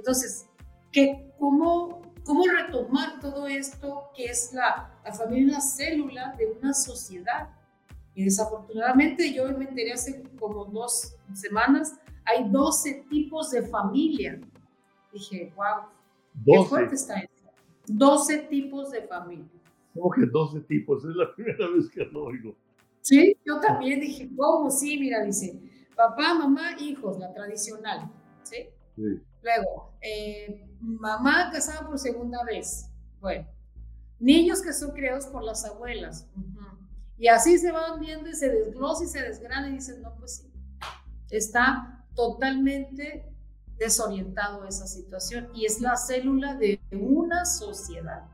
Entonces, ¿qué, cómo, ¿cómo retomar todo esto que es la, la familia, una célula de una sociedad? Y desafortunadamente yo me enteré hace como dos semanas, hay 12 tipos de familia. Dije, wow, qué fuerte está eso. 12 tipos de familia. ¿Cómo que 12 tipos? Es la primera vez que lo oigo. Sí, yo también dije, ¿cómo? Sí, mira, dice, papá, mamá, hijos, la tradicional. ¿sí? sí. Luego, eh, mamá casada por segunda vez. Bueno, niños que son criados por las abuelas. Y así se van viendo y se desglosa y se desgrana y dicen, no, pues sí, está totalmente desorientado esa situación y es la célula de una sociedad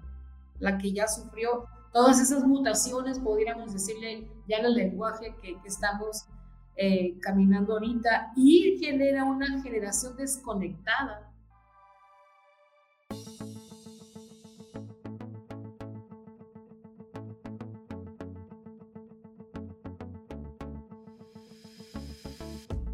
la que ya sufrió todas esas mutaciones, podríamos decirle ya en el lenguaje que, que estamos eh, caminando ahorita y genera una generación desconectada.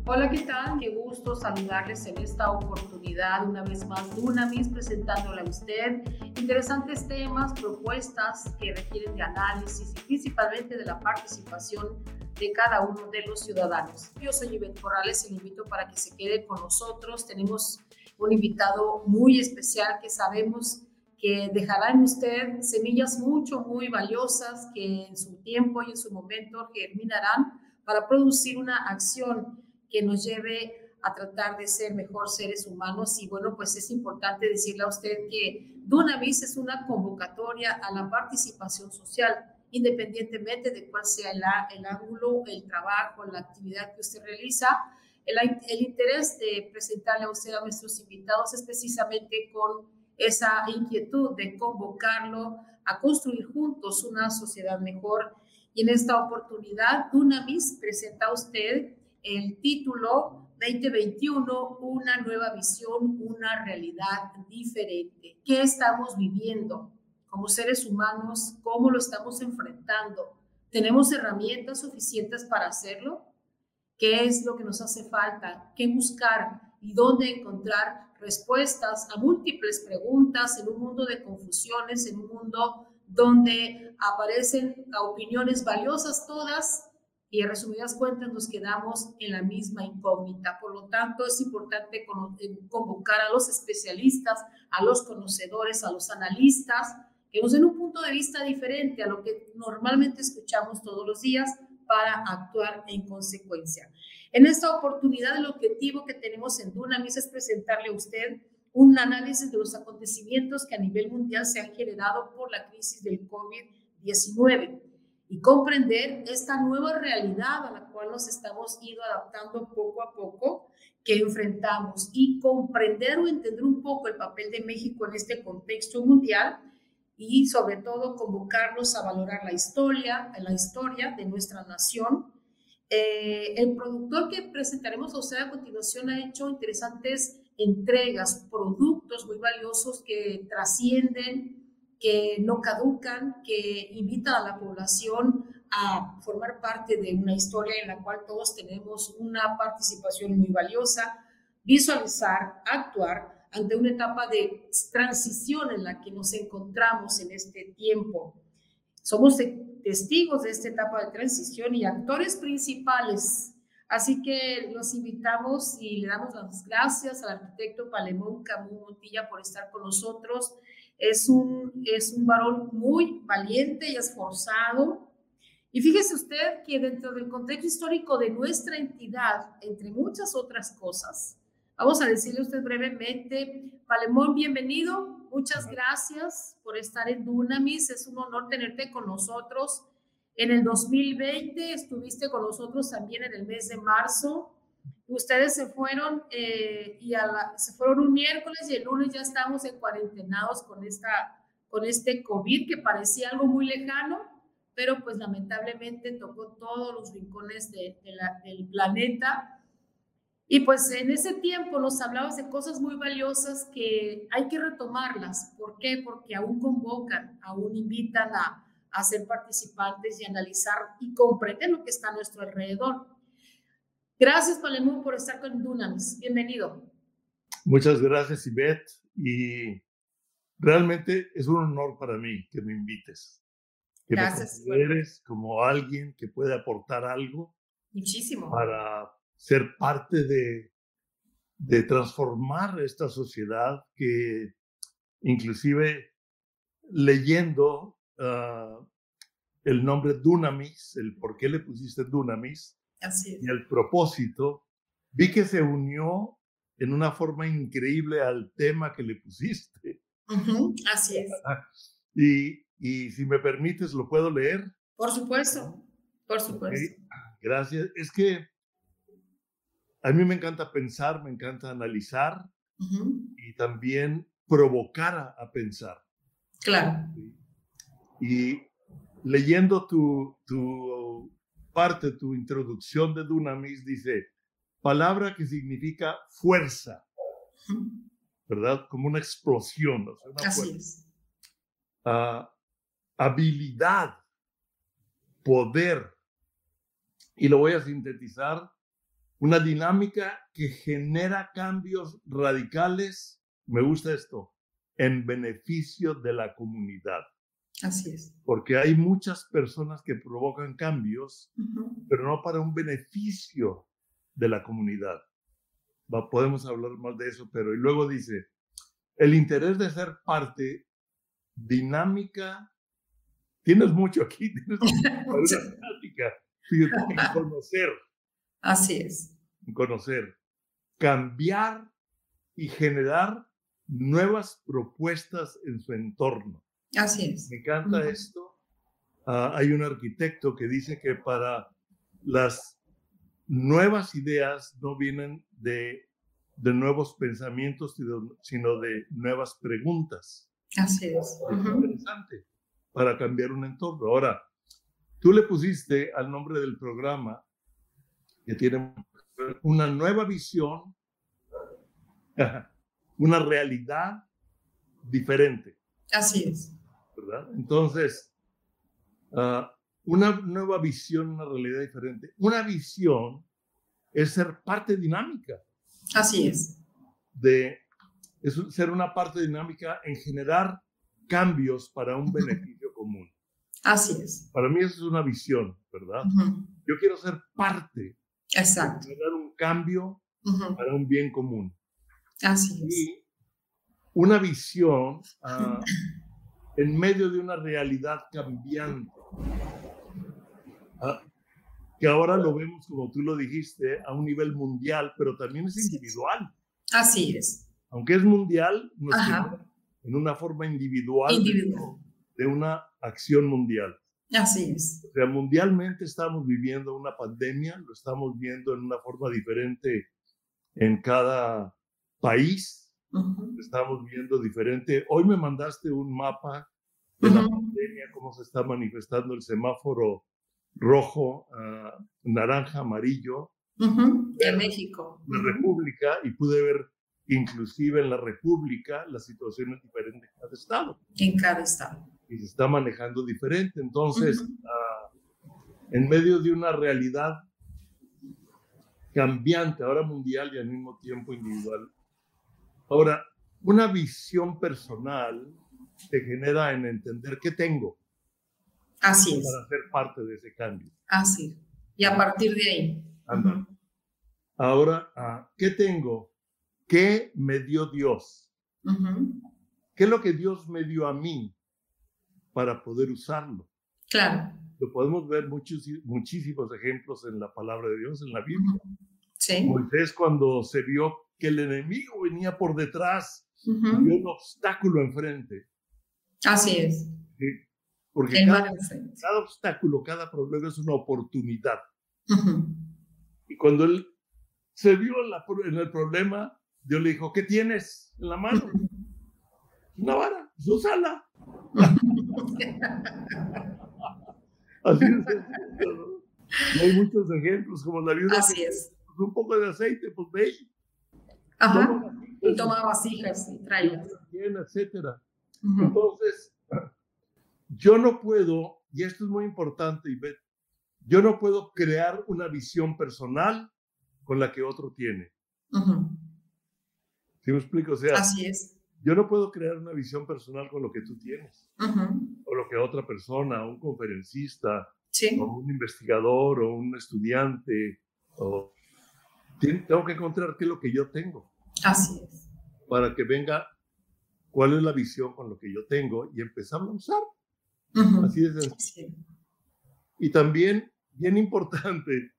Hola, ¿qué tal? Qué gusto saludarles en esta oportunidad, una vez más, Dunamis, presentándole a usted interesantes temas, propuestas que requieren de análisis y principalmente de la participación de cada uno de los ciudadanos. Yo soy Ivette Morales y le invito para que se quede con nosotros. Tenemos un invitado muy especial que sabemos que dejará en usted semillas mucho, muy valiosas que en su tiempo y en su momento germinarán para producir una acción que nos lleve a tratar de ser mejor seres humanos. Y bueno, pues es importante decirle a usted que Dunamis es una convocatoria a la participación social, independientemente de cuál sea el, ángulo, el trabajo, la actividad que usted realiza. El, el, interés de presentarle a usted a nuestros invitados es precisamente con esa inquietud de convocarlo a construir juntos una sociedad mejor. Y en esta oportunidad, Dunamis presenta a usted el título 2021, una nueva visión, una realidad diferente. ¿Qué estamos viviendo como seres humanos? ¿Cómo lo estamos enfrentando? ¿Tenemos herramientas suficientes para hacerlo? ¿Qué es lo que nos hace falta? ¿Qué buscar? ¿Y dónde encontrar respuestas a múltiples preguntas en un mundo de confusiones, en un mundo donde aparecen opiniones valiosas todas, y en resumidas cuentas nos quedamos en la misma incógnita. Por lo tanto, es importante eh, convocar a los especialistas, a los conocedores, a los analistas, que nos den un punto de vista diferente a lo que normalmente escuchamos todos los días para actuar en consecuencia. En esta oportunidad, el objetivo que tenemos en Dunamis es presentarle a usted un análisis de los acontecimientos que a nivel mundial se han generado por la crisis del COVID-19 y comprender esta nueva realidad a la cual nos estamos ido adaptando poco a poco que enfrentamos y comprender o entender un poco el papel de México en este contexto mundial y sobre todo convocarnos a valorar la historia, la historia de nuestra nación. Eh, el productor que presentaremos a usted a continuación ha hecho interesantes entregas, productos muy valiosos que trascienden que no caducan, que invitan a la población a formar parte de una historia en la cual todos tenemos una participación muy valiosa, visualizar, actuar ante una etapa de transición en la que nos encontramos en este tiempo. Somos testigos de esta etapa de transición y actores principales. Así que los invitamos y le damos las gracias al arquitecto Palemón Camus Montilla por estar con nosotros es un, es un varón muy valiente y esforzado. Y fíjese usted que dentro del contexto histórico de nuestra entidad, entre muchas otras cosas, vamos a decirle a usted brevemente, Palemón, bienvenido. Muchas gracias por estar en Dunamis. Es un honor tenerte con nosotros. En el 2020 estuviste con nosotros también en el mes de marzo Ustedes se fueron eh, y se fueron un miércoles y el lunes ya estamos en cuarentenados con, esta, con este COVID que parecía algo muy lejano, pero pues lamentablemente tocó todos los rincones de, del planeta. Y pues en ese tiempo nos hablabas de cosas muy valiosas que hay que retomarlas. ¿Por qué? Porque aún convocan, aún invitan a, a ser participantes y analizar y comprender lo que está a nuestro alrededor. Gracias, Palemón, por estar con Dunamis. Bienvenido. Muchas gracias, Ivette. Y realmente es un honor para mí que me invites. Que gracias. me consideres como alguien que puede aportar algo. Muchísimo. Para ser parte de, de transformar esta sociedad que inclusive leyendo ah, el nombre Dunamis, el por qué le pusiste Dunamis y el propósito, vi que se unió en una forma increíble al tema que le pusiste. Así es. Y, y, si me permites, ¿lo puedo leer? Por supuesto, por supuesto. Gracias. Es que a mí me encanta pensar, me encanta analizar y también provocar a, pensar. Claro. Y leyendo tu, tu parte, tu introducción de Dunamis, dice, palabra que significa fuerza, ¿verdad? Como una explosión. Así es. Ah, habilidad, poder. Y lo voy a sintetizar, una dinámica que genera cambios radicales, me gusta esto, en beneficio de la comunidad. Así es. Porque hay muchas personas que provocan cambios, pero no para un beneficio de la comunidad. Va, podemos hablar más de eso, pero y luego dice, el interés de ser parte dinámica, tienes mucho aquí, tienes una dinámica, fíjate, conocer. Así es. Conocer, cambiar y generar nuevas propuestas en su entorno. Así es. Me encanta esto. Ah, hay un arquitecto que dice que para las nuevas ideas no vienen de, de nuevos pensamientos, sino de nuevas preguntas. Así es. Es interesante para cambiar un entorno. Ahora, tú le pusiste al nombre del programa que tiene una nueva visión, una realidad diferente. Así es. Entonces, ah, una nueva visión, una realidad diferente. Una visión es ser parte dinámica. Así es. De, es ser una parte dinámica en generar cambios para un beneficio común. Así es. Para mí eso es una visión, ¿verdad? Yo quiero ser parte. Exacto. De generar un cambio para un bien común. Así es. Y una visión uh, en medio de una realidad cambiante. Ah, que ahora lo vemos, como tú lo dijiste, a un nivel mundial, pero también es individual. Así es. Aunque es mundial, en una forma individual, De, una acción mundial. Así es. O sea, mundialmente estamos viviendo una pandemia, lo estamos viendo en una forma diferente en cada país, Estamos viendo diferente. Hoy me mandaste un mapa de la pandemia, cómo se está manifestando el semáforo rojo, ah, naranja, amarillo. En México. La República, y pude ver inclusive en la República las situaciones diferentes en cada estado. En cada estado. Y se está manejando diferente. Entonces, ah, en medio de una realidad cambiante, ahora mundial y al mismo tiempo individual, Ahora, una visión personal te genera en entender qué tengo. Así es. Para ser parte de ese cambio. Así. Y a partir de ahí. Ahora, ah, ¿qué tengo? ¿Qué me dio Dios? ¿Qué es lo que Dios me dio a mí para poder usarlo? Claro. Lo podemos ver muchos, muchísimos ejemplos en la palabra de Dios, en la Biblia. Sí. Moisés cuando se vio que el enemigo venía por detrás y un obstáculo enfrente. Así es. Porque cada, obstáculo, cada problema es una oportunidad. Y cuando él se vio en, el problema, Dios le dijo, ¿qué tienes en la mano? Una vara, úsala. Así es. Y hay muchos ejemplos, como la vida. Así es. Pues, un poco de aceite, pues ve Ajá. y toma vasijas y trae. Etcétera. Entonces, yo no puedo, y esto es muy importante, Ivette, yo no puedo crear una visión personal con la que otro tiene. ¿Sí me explico? O sea, Así es. Yo no puedo crear una visión personal con lo que tú tienes, o lo que otra persona, un conferencista, o un investigador, o un estudiante, o... Tengo que encontrar qué es lo que yo tengo. Así es. Para que venga cuál es la visión con lo que yo tengo y empezamos a usar. Así es. Sí. Y también, bien importante,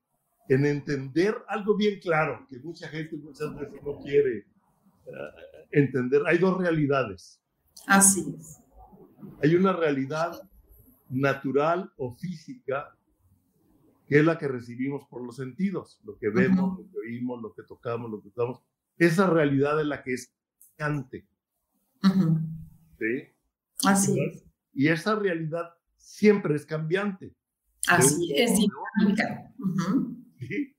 en entender algo bien claro, que mucha gente muchas veces no quiere eh, entender. Hay dos realidades. Así es. Hay una realidad natural o física, que es la que recibimos por los sentidos, lo que vemos, lo que oímos, lo que tocamos, lo que estamos. Esa realidad es la que es cambiante. ¿Sí? Así es. Y esa realidad siempre es cambiante. Así es, dinámica. ¿Sí?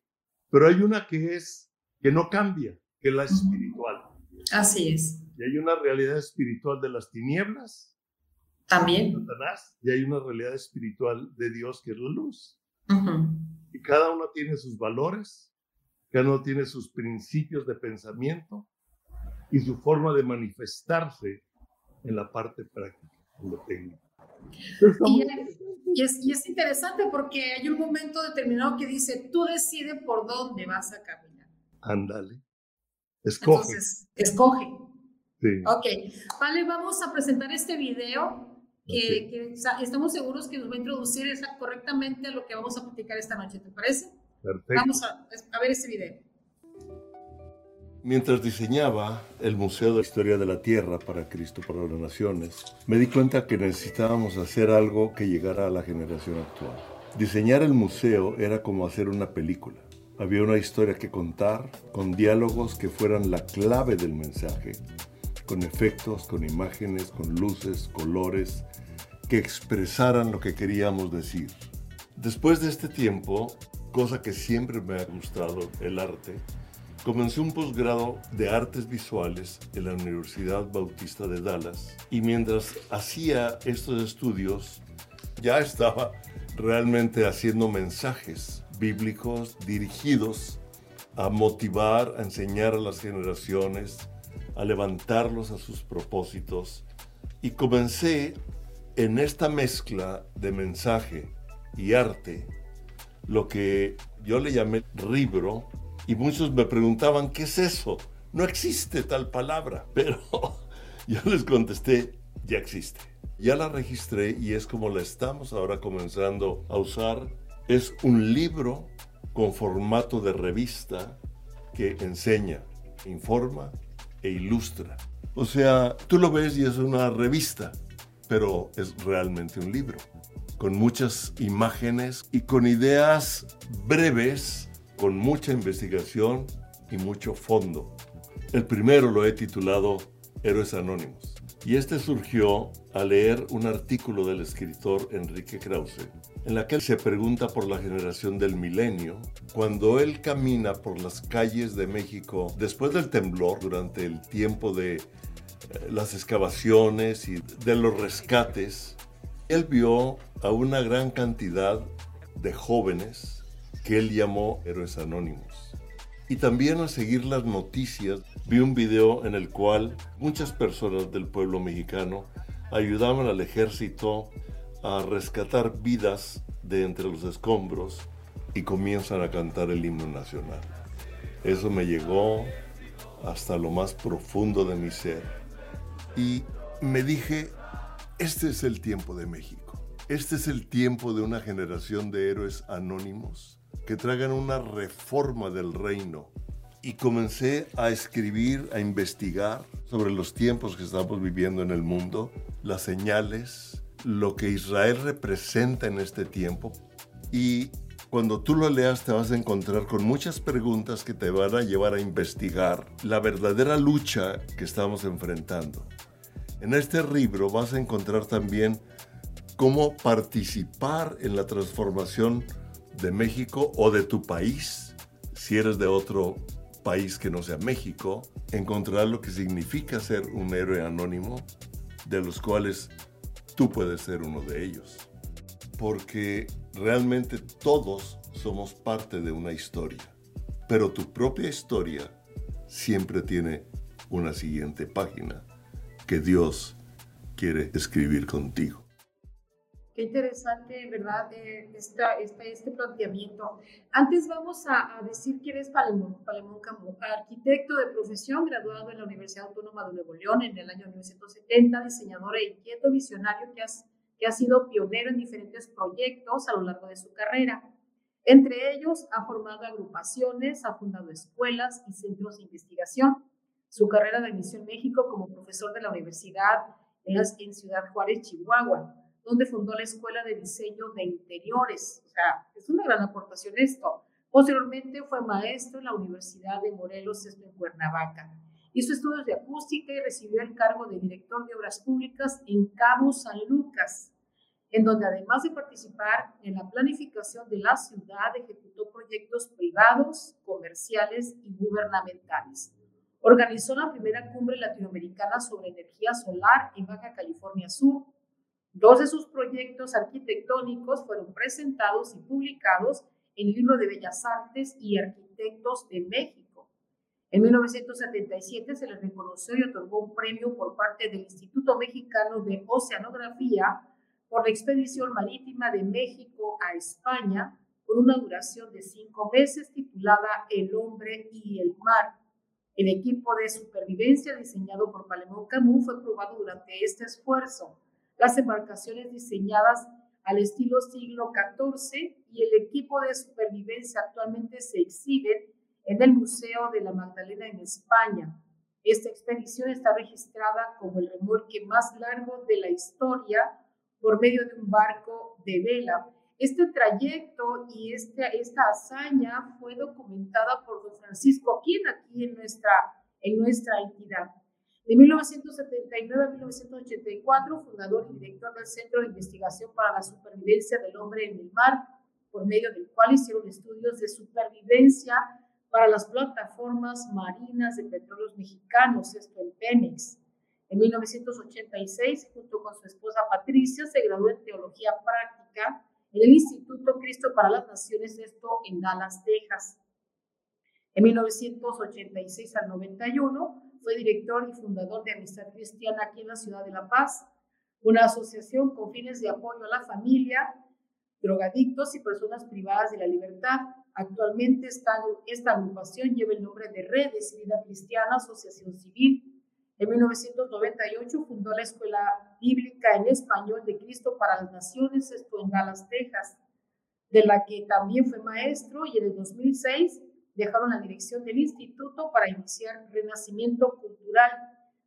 Pero hay una que es, que no cambia, que es la espiritual. Así es. Y hay una realidad espiritual de las tinieblas. También. y hay una realidad espiritual de Dios que es la luz. Y cada uno tiene sus valores, cada uno tiene sus principios de pensamiento y su forma de manifestarse en la parte práctica, en lo técnico. Y, es, y es interesante porque hay un momento determinado que dice, tú decides por dónde vas a caminar. Ándale. Escoge. Entonces, escoge. Sí. Ok, vale, vamos a presentar este video que, estamos seguros que nos va a introducir correctamente a lo que vamos a platicar esta noche, ¿te parece? Perfecto. Vamos a, a ver este video. Mientras diseñaba el Museo de la Historia de la Tierra para Cristo para las Naciones, me di cuenta que necesitábamos hacer algo que llegara a la generación actual. Diseñar el museo era como hacer una película. Había una historia que contar, con diálogos que fueran la clave del mensaje, con efectos, con imágenes, con luces, colores, que expresaran lo que queríamos decir. Después de este tiempo, cosa que siempre me ha gustado, el arte, comencé un posgrado de artes visuales en la Universidad Bautista de Dallas y mientras hacía estos estudios ya estaba realmente haciendo mensajes bíblicos dirigidos a motivar, a enseñar a las generaciones, a levantarlos a sus propósitos. Y comencé en esta mezcla de mensaje y arte, lo que yo le llamé libro, y muchos me preguntaban, ¿qué es eso? No existe tal palabra, pero yo les contesté, ya existe. Ya la registré y es como la estamos ahora comenzando a usar es un libro con formato de revista que enseña, informa e ilustra. O sea, tú lo ves y es una revista, pero es realmente un libro, con muchas imágenes y con ideas breves, con mucha investigación y mucho fondo. El primero lo he titulado Héroes Anónimos. Y este surgió al leer un artículo del escritor Enrique Krause, en la que se pregunta por la generación del milenio, cuando él camina por las calles de México después del temblor, durante el tiempo de eh, las excavaciones y de los rescates, él vio a una gran cantidad de jóvenes que él llamó héroes anónimos. Y también al seguir las noticias, vi un video en el cual muchas personas del pueblo mexicano ayudaban al ejército a rescatar vidas de entre los escombros y comienzan a cantar el himno nacional. Eso me llegó hasta lo más profundo de mi ser. Y me dije, este es el tiempo de México. Este es el tiempo de una generación de héroes anónimos que traigan una reforma del reino. Y comencé a escribir, a investigar sobre los tiempos que estamos viviendo en el mundo, las señales, lo que Israel representa en este tiempo. Y cuando tú lo leas te vas a encontrar con muchas preguntas que te van a llevar a investigar la verdadera lucha que estamos enfrentando. En este libro vas a encontrar también cómo participar en la transformación de México o de tu país, si eres de otro país que no sea México, encontrar lo que significa ser un héroe anónimo, de los cuales tú puedes ser uno de ellos. Porque realmente todos somos parte de una historia, pero tu propia historia siempre tiene una siguiente página que Dios quiere escribir contigo. Qué interesante, ¿verdad? Eh, este planteamiento. Antes vamos a, decir quién es Palemón, Palemón Camus, arquitecto de profesión, graduado en la Universidad Autónoma de Nuevo León en el año 1970, diseñador e inquieto visionario que, que ha sido pionero en diferentes proyectos a lo largo de su carrera. Entre ellos, ha formado agrupaciones, ha fundado escuelas y centros de investigación. Su carrera de inició en México como profesor de la universidad en, Ciudad Juárez, Chihuahua donde fundó la Escuela de Diseño de Interiores. O sea, es una gran aportación esto. Posteriormente fue maestro en la Universidad de Morelos, esto en Cuernavaca. Hizo estudios de acústica y recibió el cargo de director de obras públicas en Cabo San Lucas, en donde además de participar en la planificación de la ciudad, ejecutó proyectos privados, comerciales y gubernamentales. Organizó la primera cumbre latinoamericana sobre energía solar en Baja California Sur Dos de sus proyectos arquitectónicos fueron presentados y publicados en el Libro de Bellas Artes y Arquitectos de México. En 1977 se le reconoció y otorgó un premio por parte del Instituto Mexicano de Oceanografía por la expedición marítima de México a España con una duración de cinco meses titulada El hombre y el mar. El equipo de supervivencia diseñado por Palemón Camus fue probado durante este esfuerzo las embarcaciones diseñadas al estilo siglo XIV y el equipo de supervivencia actualmente se exhiben en el Museo de la Magdalena en España. Esta expedición está registrada como el remolque más largo de la historia por medio de un barco de vela. Este trayecto y este, esta hazaña fue documentada por don Francisco Aquín aquí en nuestra, en nuestra entidad. De 1979 a 1984, fundador y director del Centro de Investigación para la Supervivencia del Hombre en el Mar, por medio del cual hicieron estudios de supervivencia para las plataformas marinas de petróleos mexicanos, esto en Pemex. En 1986, junto con su esposa Patricia, se graduó en Teología Práctica en el Instituto Cristo para las Naciones, esto en Dallas, Texas. En 1986 al 91, fue director y fundador de Amistad Cristiana aquí en la ciudad de La Paz, una asociación con fines de apoyo a la familia, drogadictos y personas privadas de la libertad. Actualmente esta, esta agrupación lleva el nombre de Redes Vida Cristiana Asociación Civil. En 1998 fundó la Escuela Bíblica en Español de Cristo para las Naciones, esto en Dallas, Texas, de la que también fue maestro y en el 2006 dejaron la dirección del instituto para iniciar Renacimiento Cultural,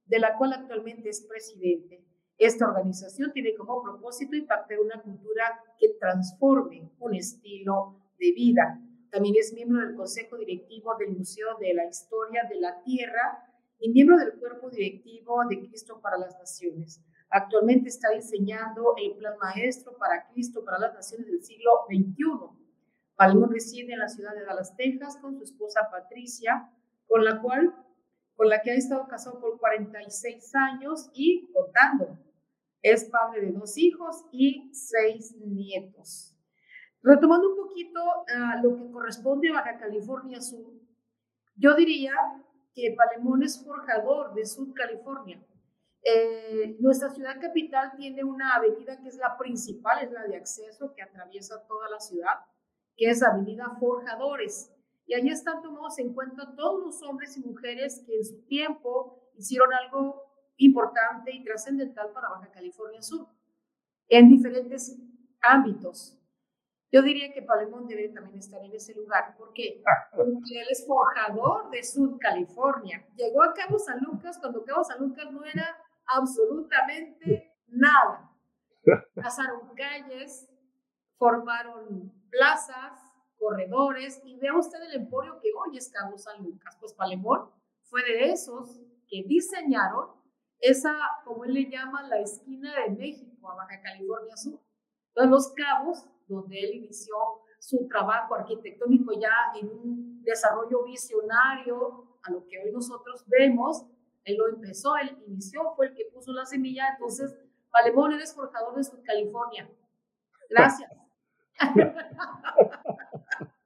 de la cual actualmente es presidente. Esta organización tiene como propósito impactar una cultura que transforme un estilo de vida. También es miembro del Consejo Directivo del Museo de la Historia de la Tierra y miembro del Cuerpo Directivo de Cristo para las Naciones. Actualmente está diseñando el Plan Maestro para Cristo para las Naciones del siglo XXI Palemón reside en la ciudad de Dallas, Texas, con su esposa Patricia, con la cual, con la que ha estado casado por 46 años y contando. Es padre de dos hijos y seis nietos. Retomando un poquito a lo que corresponde a Baja California Sur, yo diría que Palemón es forjador de Sur California. Eh, nuestra ciudad capital tiene una avenida que es la principal, es la de acceso que atraviesa toda la ciudad que es Avenida Forjadores. Y allí están tomados en cuenta todos los hombres y mujeres que en su tiempo hicieron algo importante y trascendental para Baja California Sur, en diferentes ámbitos. Yo diría que Palemón debe también estar en ese lugar. Porque él es forjador de Sur California. Llegó a Cabo San Lucas cuando Cabo San Lucas no era absolutamente nada. Pasaron calles, formaron plazas, corredores, y vea usted el emporio que hoy es Cabo San Lucas. Pues Palemón fue de esos que diseñaron esa, como él le llama, la esquina de México a Baja California Sur. Entonces, los cabos, donde él inició su trabajo arquitectónico ya en un desarrollo visionario a lo que hoy nosotros vemos, él lo empezó, él inició, fue el que puso la semilla, entonces, Palemón, eres forjador de Sur California. Gracias.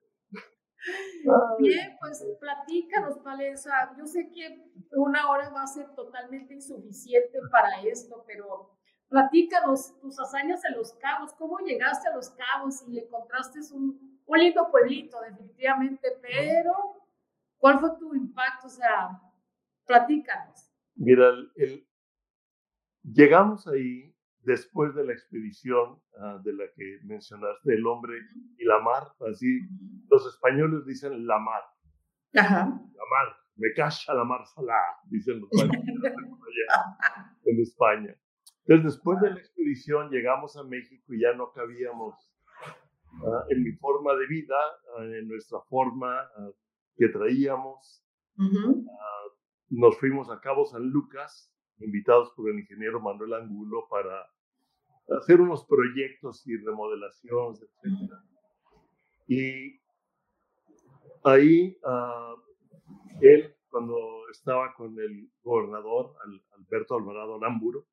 Bien, pues platícanos, Palesa. Yo sé que una hora va a ser totalmente insuficiente para esto, pero platícanos tus hazañas en Los Cabos. ¿Cómo llegaste a Los Cabos y encontraste un, un lindo pueblito, definitivamente? Pero, ¿cuál fue tu impacto? O sea, platícanos. Mira, el, llegamos ahí después de la expedición ah, de la que mencionaste, el hombre y la mar, así los españoles dicen la mar. Ajá. La mar, me cacha la mar salá, dicen los españoles en España. Entonces, después de la expedición llegamos a México y ya no cabíamos ah, en mi forma de vida, ah, en nuestra forma que traíamos. Nos fuimos a Cabo San Lucas, invitados por el ingeniero Manuel Angulo para hacer unos proyectos y remodelaciones, etc. Y ahí uh, él, cuando estaba con el gobernador Alberto Alvarado Lamburo,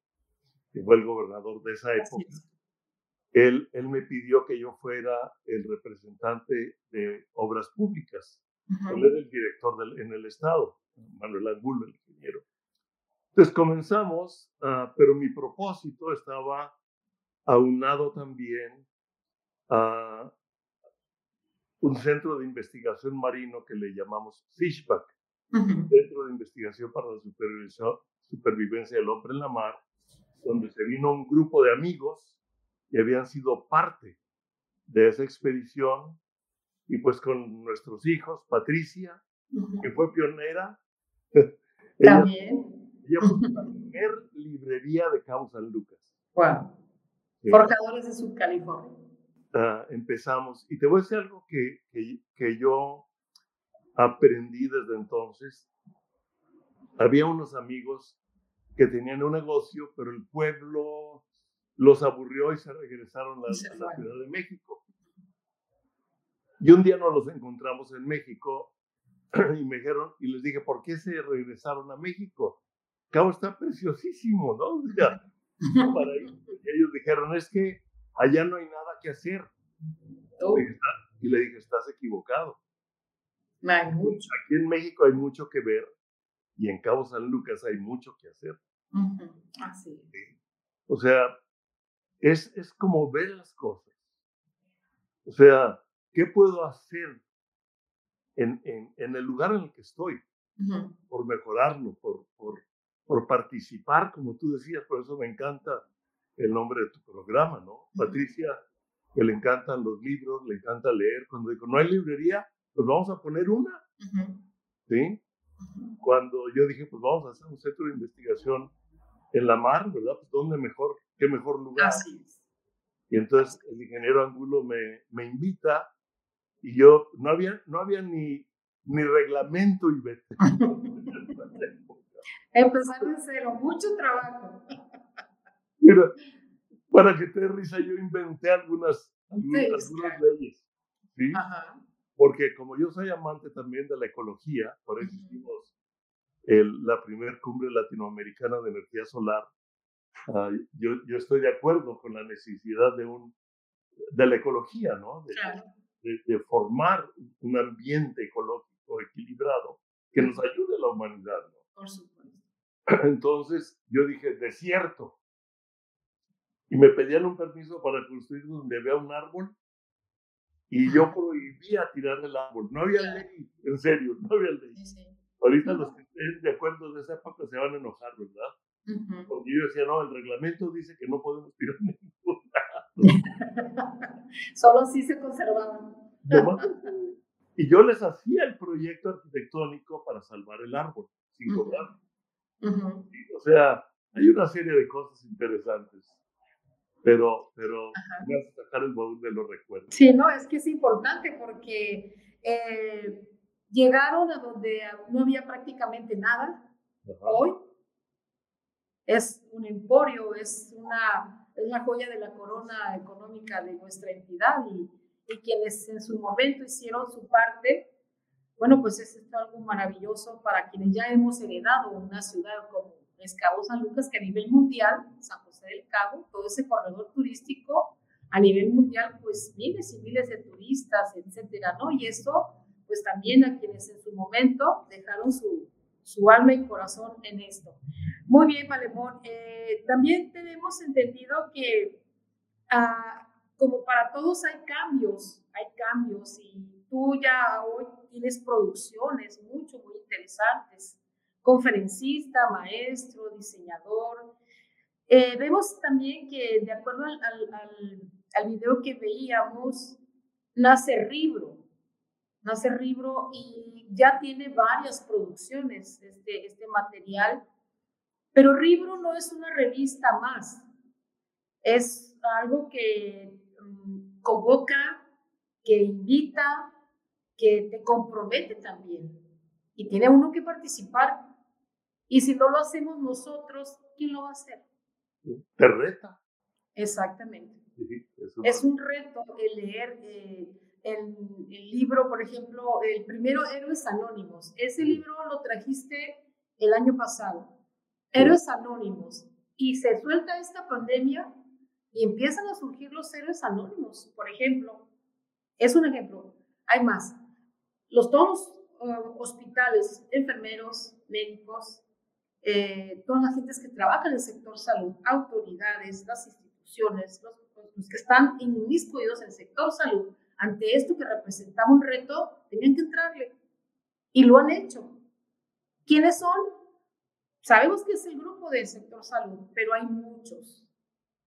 que fue el gobernador de esa época, él, él me pidió que yo fuera el representante de obras públicas. Él era el director del, en el Estado, Manuel Angulo, el ingeniero. Entonces comenzamos, uh, pero mi propósito estaba aunado también a un centro de investigación marino que le llamamos Fishback, Centro de Investigación para la Supervivencia del Hombre en la Mar, donde se vino un grupo de amigos que habían sido parte de esa expedición y pues con nuestros hijos, Patricia, que fue pionera. También. Ella fue la primera librería de Cabo San Lucas. Wow. Forjadores de Subcalifornia. Uh, empezamos. Y te voy a decir algo que, que, que yo aprendí desde entonces. Había unos amigos que tenían un negocio, pero el pueblo los aburrió y se regresaron a, la Ciudad de México. Y un día nos los encontramos en México y me dijeron, y les dije, ¿por qué se regresaron a México? Cabo está preciosísimo, ¿no? para Y ellos dijeron, es que allá no hay nada que hacer. Oh. Y le dije, estás equivocado. Aquí en México hay mucho que ver y en Cabo San Lucas hay mucho que hacer. Así O sea, es, es como ver las cosas. O sea, ¿qué puedo hacer en, en, en el lugar en el que estoy? Por mejorarlo, por, por, por participar, como tú decías, por eso me encanta el nombre de tu programa, ¿no? Patricia, que le encantan los libros, le encanta leer, cuando dijo, no hay librería, pues vamos a poner una, ¿sí? Cuando yo dije, pues vamos a hacer un centro de investigación en la mar, ¿verdad? Pues dónde mejor, qué mejor lugar. Así Y entonces el ingeniero Angulo me, me invita y yo, no había, no había ni, ni reglamento y vete. Empezar de cero, mucho trabajo. Mira, para que te dé risa, yo inventé algunas, algunas, leyes. ¿sí? Porque como yo soy amante también de la ecología, por eso hicimos el, la primera cumbre latinoamericana de energía solar, ah, yo, yo, estoy de acuerdo con la necesidad de, un, de la ecología, ¿no? De, de, formar un ambiente ecológico equilibrado que nos ayude a la humanidad, ¿no? Por supuesto. Entonces yo dije, desierto. Y me pedían un permiso para construir donde había un árbol. Y yo prohibía tirar el árbol. No había ley, en serio, no había ley. Ahorita los que estén de acuerdo de esa época se van a enojar, ¿verdad? Porque yo decía, no, el reglamento dice que no podemos tirar ningún árbol. Solo sí se conservaban. y yo les hacía el proyecto arquitectónico para salvar el árbol, sin cobrar. O sea, hay una serie de cosas interesantes, pero, pero voy a sacar el baúl de los recuerdos. Sí, no, es que es importante porque eh, llegaron a donde no había prácticamente nada. Hoy es un emporio, es una, es la joya de la corona económica de nuestra entidad y, y quienes en su momento hicieron su parte bueno, pues es algo maravilloso para quienes ya hemos heredado una ciudad como es Cabo San Lucas, que a nivel mundial, San José del Cabo, todo ese corredor turístico, a nivel mundial, pues miles y miles de turistas, etcétera, ¿no? Y eso, pues también a quienes en su momento dejaron su, su alma y corazón en esto. Muy bien, Palemón. Eh, también tenemos entendido que ah, como para todos hay cambios, hay cambios y tú ya hoy tienes producciones mucho, muy interesantes. Conferencista, maestro, diseñador. Eh, vemos también que de acuerdo al, al, al, video que veíamos, nace Ribro. Nace Ribro y ya tiene varias producciones este, este material. Pero Ribro no es una revista más. Es algo que mm, convoca, que invita, que te compromete también. Y tiene uno que participar. Y si no lo hacemos nosotros, ¿quién lo va a hacer? Te reta. Exactamente. es, un reto el leer eh, el, libro, por ejemplo, el primero, Héroes Anónimos. Ese libro lo trajiste el año pasado. Héroes Anónimos. Y se suelta esta pandemia y empiezan a surgir los héroes anónimos, por ejemplo. Es un ejemplo. Hay más los todos um, hospitales, enfermeros, médicos, eh, todas las gentes que trabajan en el sector salud, autoridades, las instituciones, los, que están inmiscuidos en el sector salud, ante esto que representaba un reto, tenían que entrarle. Y lo han hecho. ¿Quiénes son? Sabemos que es el grupo del sector salud, pero hay muchos,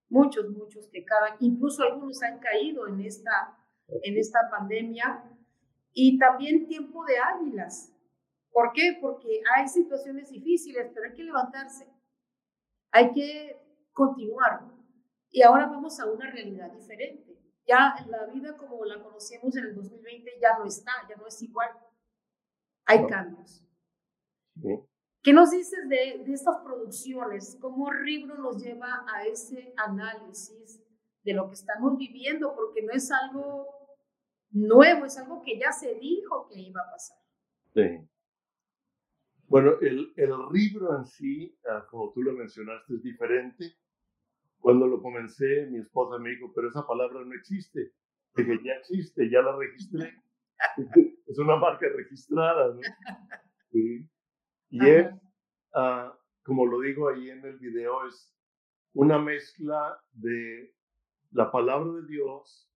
muchos, muchos que cada, incluso algunos han caído en esta, en esta pandemia y también tiempo de águilas. ¿Por qué? Porque hay situaciones difíciles, pero hay que levantarse, hay que continuar. Y ahora vamos a una realidad diferente. Ya la vida como la conocíamos en el 2020 ya no está, ya no es igual. Hay cambios. ¿Qué nos dices de, de, estas producciones? ¿Cómo Ribro nos lleva a ese análisis de lo que estamos viviendo? Porque no es algo nuevo, es algo que ya se dijo que iba a pasar. Sí. Bueno, el, el libro en sí, ah, como tú lo mencionaste, es diferente. Cuando lo comencé, mi esposa me dijo, pero esa palabra no existe. Dije, ya existe, ya la registré. es una marca registrada, ¿no? Sí. Y es, ah, como lo digo ahí en el video, es una mezcla de la palabra de Dios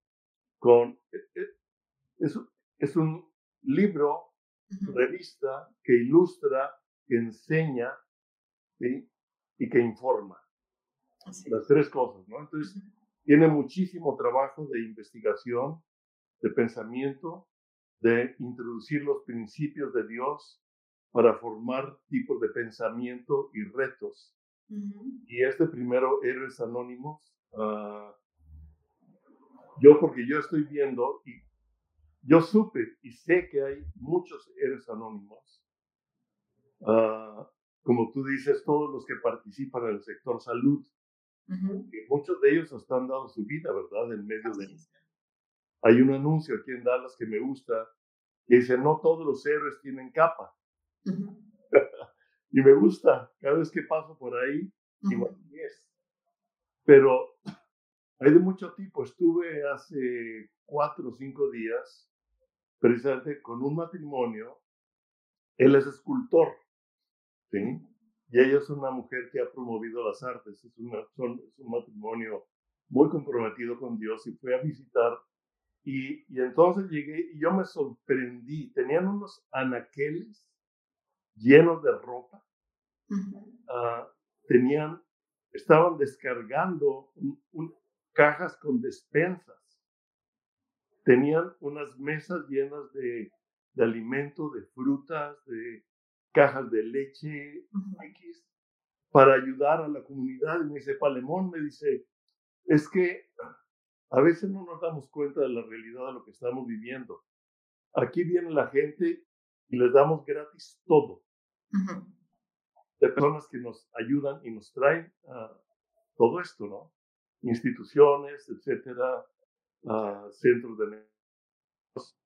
con... Eh, eh, es, es un libro, revista, que ilustra, que enseña y que informa. Las tres cosas, ¿no? Entonces, tiene muchísimo trabajo de investigación, de pensamiento, de introducir los principios de Dios para formar tipos de pensamiento y retos. Y este primero, Héroes Anónimos, uh, yo porque yo estoy viendo y yo supe y sé que hay muchos héroes anónimos. Ah, como tú dices, todos los que participan en el sector salud, muchos de ellos están dando su vida, ¿verdad? En medio de... Hay un anuncio aquí en Dallas que me gusta, que dice, no todos los héroes tienen capa. y me gusta, cada vez que paso por ahí, igual es. Pero hay de mucho tipo. Estuve hace cuatro o cinco días precisamente con un matrimonio. Él es escultor, ¿sí? Y ella es una mujer que ha promovido las artes. Es, una, son, es un matrimonio muy comprometido con Dios y fue a visitar. Y, y entonces llegué y yo me sorprendí. Tenían unos anaqueles llenos de ropa. uh, tenían, estaban descargando cajas con despensas tenían unas mesas llenas de, de alimento, de frutas, de cajas de leche X, para ayudar a la comunidad. Y me dice, Palemón, me dice, es que a veces no nos damos cuenta de la realidad de lo que estamos viviendo. Aquí viene la gente y les damos gratis todo. De personas que nos ayudan y nos traen todo esto, ¿no? Instituciones, etcétera, centros de negocios.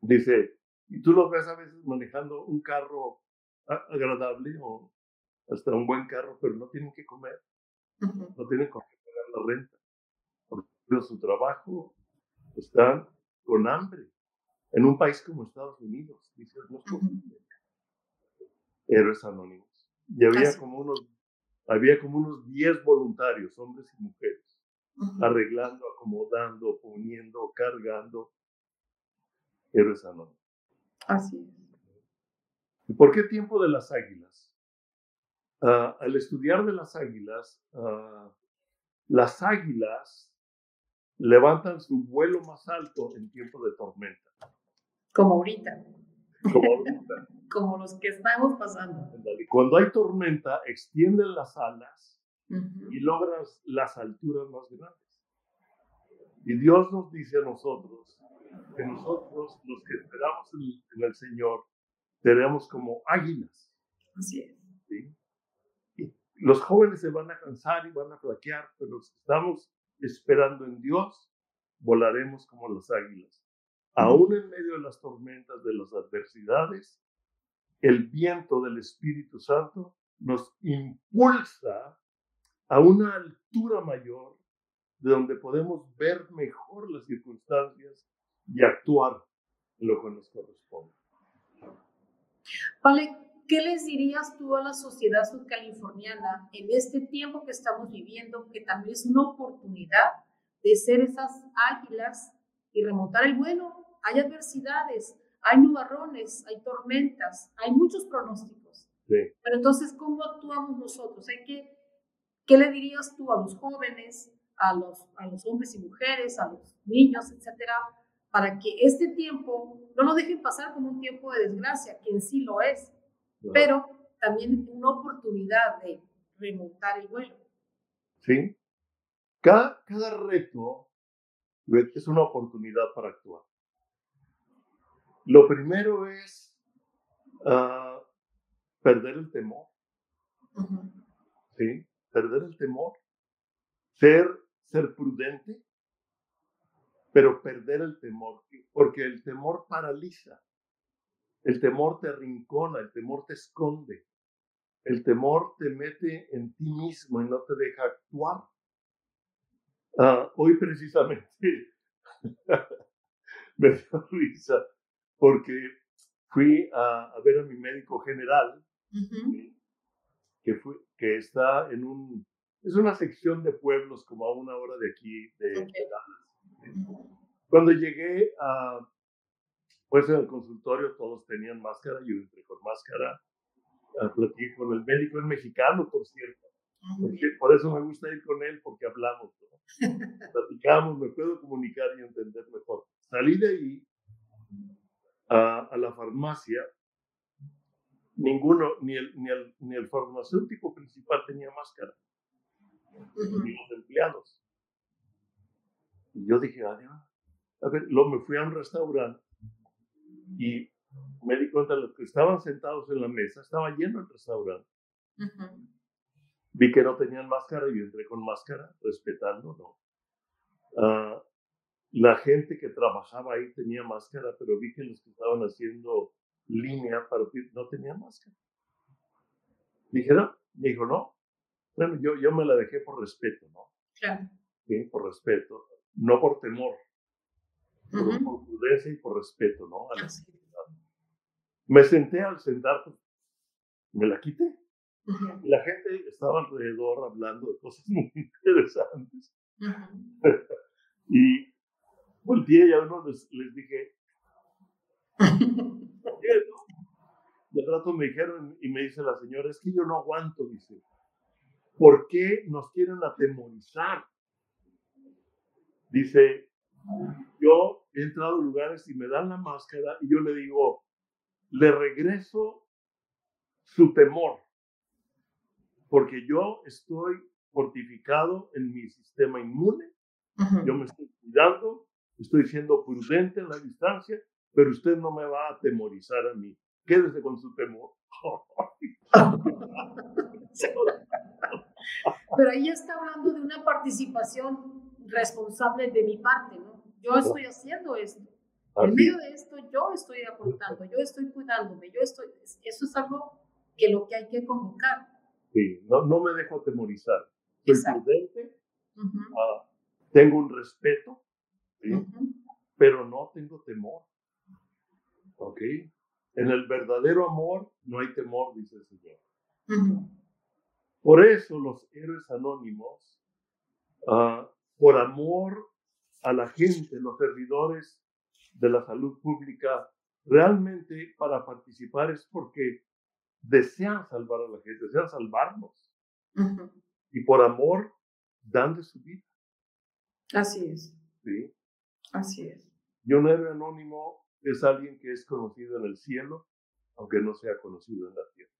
Dice, y tú los ves a veces manejando un carro agradable o hasta un buen carro, pero no tienen que comer, no tienen que pagar la renta. Por su trabajo están con hambre. en un país como Estados Unidos. Dices, no Héroes anónimos. Y había como unos, había como unos 10 voluntarios, hombres y mujeres, arreglando, acomodando, poniendo, cargando. Héroes anónimos. Así es. ¿Y por qué tiempo de las águilas? Ah, al estudiar de las águilas, ah, las águilas levantan su vuelo más alto en tiempo de tormenta. Como ahorita. Como ahorita. Como los que estamos pasando. Cuando hay tormenta, extienden las alas y logran las alturas más grandes. Y Dios nos dice a nosotros que nosotros, los que esperamos en, el Señor, seremos como águilas. Así es. Y los jóvenes se van a cansar y van a flaquear, pero si estamos esperando en Dios, volaremos como las águilas. Aún en medio de las tormentas, de las adversidades, el viento del Espíritu Santo nos impulsa a una altura mayor de donde podemos ver mejor las circunstancias y actuar en lo que nos corresponde. Vale, ¿qué les dirías tú a la sociedad sudcaliforniana en este tiempo que estamos viviendo, que también es una oportunidad de ser esas águilas y remontar el vuelo? Hay adversidades, hay nubarrones, hay tormentas, hay muchos pronósticos. Pero entonces, ¿cómo actuamos nosotros? ¿Qué le dirías tú a los jóvenes, a los, a los hombres y mujeres, a los niños, etcétera, para que este tiempo no lo dejen pasar como un tiempo de desgracia, que en sí lo es, pero también una oportunidad de remontar el vuelo. Sí. Cada, cada reto es una oportunidad para actuar. Lo primero es ah, perder el temor. ¿Sí? Perder el temor. Ser, ser prudente pero perder el temor, porque el temor paraliza, el temor te arrincona, el temor te esconde, el temor te mete en ti mismo y no te deja actuar. Ah, hoy precisamente me dio risa porque fui a, ver a mi médico general, que, fue, que está en un, es una sección de pueblos como a una hora de aquí, de, cuando llegué a, pues en el consultorio todos tenían máscara, yo entré con máscara, platiqué con el médico, es mexicano, por cierto. por eso me gusta ir con él, porque hablamos, platicamos, me puedo comunicar y entender mejor. Salí de ahí a, a la farmacia, ninguno, ni el, ni, el, ni el farmacéutico principal tenía máscara, ni los empleados. Y yo dije, adiós. A ver, luego me fui a un restaurante y me di cuenta de los que estaban sentados en la mesa, estaba lleno el restaurante. Vi que no tenían máscara y yo entré con máscara, respetando, ¿no? Ah, la gente que trabajaba ahí tenía máscara, pero vi que los que estaban haciendo línea para no tenían máscara. Dije, no, me dijo, no. Bueno, yo, yo me la dejé por respeto, ¿no? Claro. Sí, por respeto no por temor, por prudencia y por respeto, ¿no? Me senté al sentar, pues, me la quité. La gente estaba alrededor hablando de cosas muy interesantes. y volteé y a uno les, dije, de rato me dijeron y me dice la señora, es que yo no aguanto, dice, ¿por qué nos quieren atemorizar? Dice, yo he entrado a lugares y me dan la máscara y yo le digo, le regreso su temor, porque yo estoy fortificado en mi sistema inmune, yo me estoy cuidando, estoy siendo prudente en la distancia, pero usted no me va a atemorizar a mí. Quédese con su temor. pero ahí está hablando de una participación responsable de mi parte, ¿no? Yo estoy haciendo esto. En medio de esto, yo estoy aportando, yo estoy cuidándome, yo estoy. Eso es algo que lo que hay que convocar. Sí, no, no me dejo atemorizar. Soy prudente, ah, tengo un respeto, pero no tengo temor. ¿Ok? En el verdadero amor no hay temor, dice el Señor. Por eso los héroes anónimos, ah, por amor a la gente, los servidores de la salud pública, realmente para participar es porque desean salvar a la gente, desean salvarnos. Y por amor dan de su vida. Así es. ¿Sí? Así es. Y un héroe anónimo es alguien que es conocido en el cielo, aunque no sea conocido en la tierra.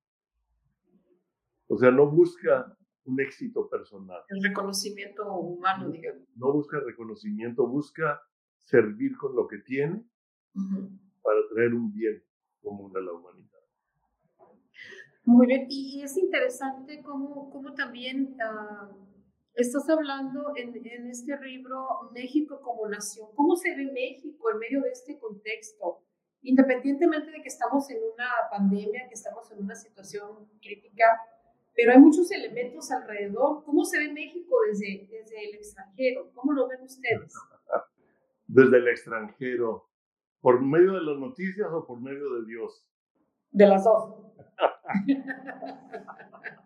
O sea, no busca un éxito personal. El reconocimiento humano, digamos. No busca reconocimiento, busca servir con lo que tiene para traer un bien común a la humanidad. Muy bien, y es interesante cómo, cómo también uh, estás hablando en, en, este libro México como nación. ¿Cómo se ve México en medio de este contexto? Independientemente de que estamos en una pandemia, que estamos en una situación crítica, pero hay muchos elementos alrededor. ¿Cómo se ve México desde, desde el extranjero? ¿Cómo lo ven ustedes? Desde el extranjero, ¿por medio de las noticias o por medio de Dios? De las dos.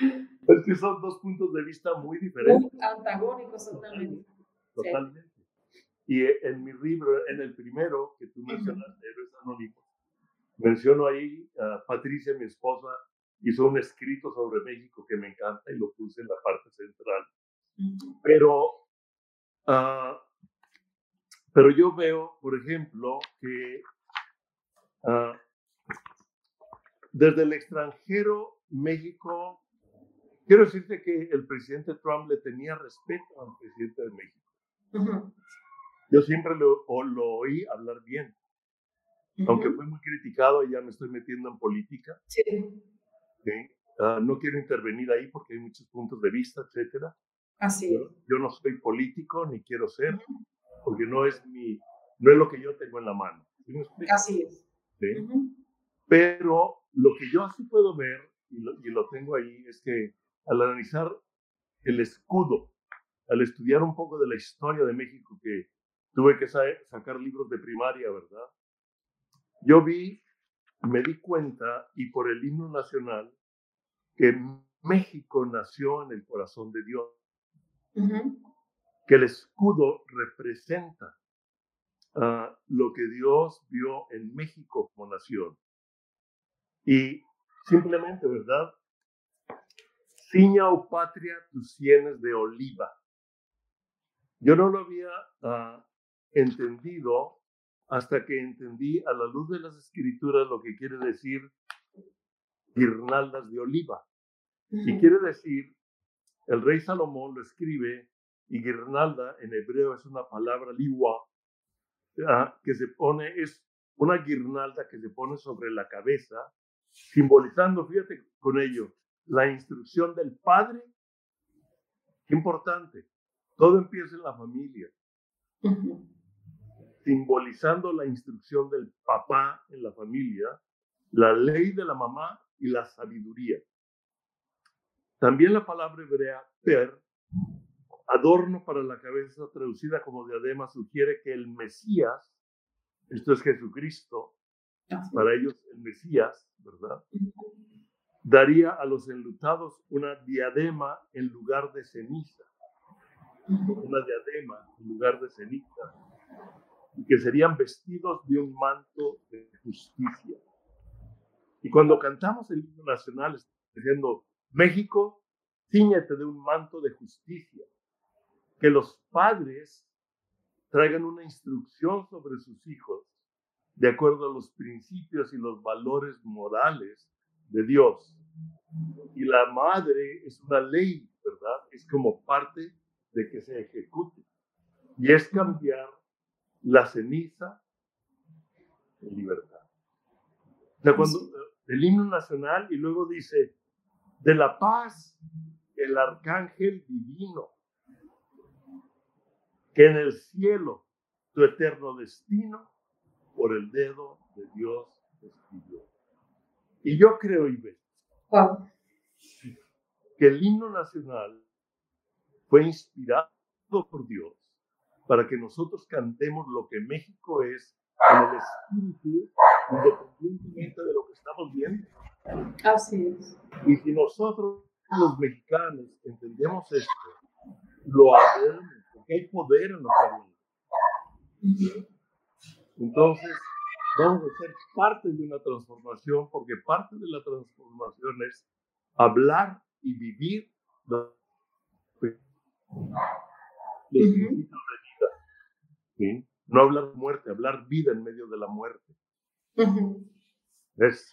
es que son dos puntos de vista muy diferentes. Muy antagónicos totalmente. Totalmente. Y en mi libro, en el primero que tú mencionaste, Héroes Anónimos, menciono ahí a Patricia, mi esposa, hizo un escrito sobre México que me encanta y lo puse en la parte central. Pero, uh, pero yo veo, por ejemplo, que uh, desde el extranjero, México, quiero decirte que el presidente Trump le tenía respeto al presidente de México. Yo siempre lo, lo, oí hablar bien, aunque fue muy criticado y ya me estoy metiendo en política. Sí. Uh, no quiero intervenir ahí porque hay muchos puntos de vista, etcétera. Así yo, yo, no soy político ni quiero ser, porque no es mi, no es lo que yo tengo en la mano. ¿Sí Así es. ¿Sí? Pero lo que yo así puedo ver, y lo, y lo tengo ahí, es que al analizar el escudo, al estudiar un poco de la historia de México, que tuve que sacar libros de primaria, ¿verdad? Yo vi, me di cuenta, y por el himno nacional, que México nació en el corazón de Dios. Que el escudo representa uh, lo que Dios vio en México como nación. Y simplemente, ¿verdad? Ciña o patria tus sienes de oliva. Yo no lo había uh, entendido hasta que entendí a la luz de las escrituras lo que quiere decir guirnaldas de oliva. Y quiere decir, el rey Salomón lo escribe, y guirnalda en hebreo es una palabra liwa, ah, que se pone, es una guirnalda que se pone sobre la cabeza simbolizando, fíjate con ello, la instrucción del padre. Qué importante. Todo empieza en la familia. Simbolizando la instrucción del papá en la familia, la ley de la mamá y la sabiduría. También la palabra hebrea per, adorno para la cabeza traducida como diadema, sugiere que el Mesías, esto es Jesucristo, para ellos el Mesías, ¿verdad? Daría a los enlutados una diadema en lugar de ceniza. Una diadema en lugar de ceniza. Y que serían vestidos de un manto de justicia. Y cuando cantamos el himno nacional, diciendo, México, ciñete de un manto de justicia. Que los padres traigan una instrucción sobre sus hijos de acuerdo a los principios y los valores morales de Dios. Y la madre es una ley, ¿verdad? Es como parte de que se ejecute. Y es cambiar la ceniza en libertad. O sea, cuando el himno nacional y luego dice, de la paz, el arcángel divino, que en el cielo tu eterno destino por el dedo de Dios escribió. Y yo creo, Ibe, que el himno nacional fue inspirado por Dios para que nosotros cantemos lo que México es en el espíritu, independientemente de lo que estamos viendo. Así es. Y si nosotros, los mexicanos, entendemos esto, lo hablamos, porque hay poder en lo que hablamos. Entonces, vamos a ser parte de una transformación, porque parte de la transformación es hablar y vivir los principios de vida. No hablar muerte, hablar vida en medio de la muerte. es,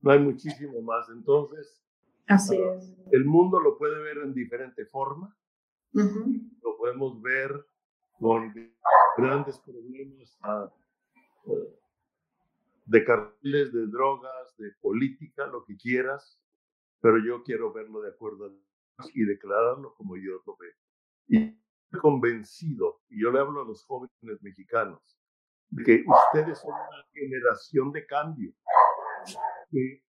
no hay muchísimo más. Entonces, Así ah, es. el mundo lo puede ver en diferente forma. Lo podemos ver con grandes problemas ah, de carteles, de drogas, de política, lo que quieras, pero yo quiero verlo de acuerdo a y declararlo como yo lo veo. Y estoy convencido, y yo le hablo a los jóvenes mexicanos, de que ustedes son una generación de cambio. Que,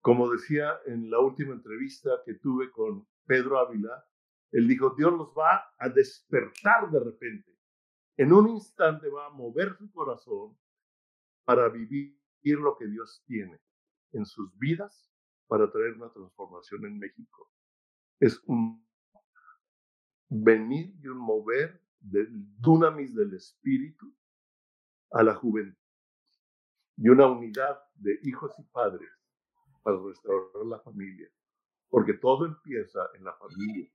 como decía en la última entrevista que tuve con Pedro Ávila, él dijo, Dios los va a despertar de repente. En un instante va a mover su corazón para vivir lo que Dios tiene en sus vidas para traer una transformación en México. Es un venir y un mover del dunamis del espíritu a la juventud y una unidad de hijos y padres para restaurar la familia. Porque todo empieza en la familia.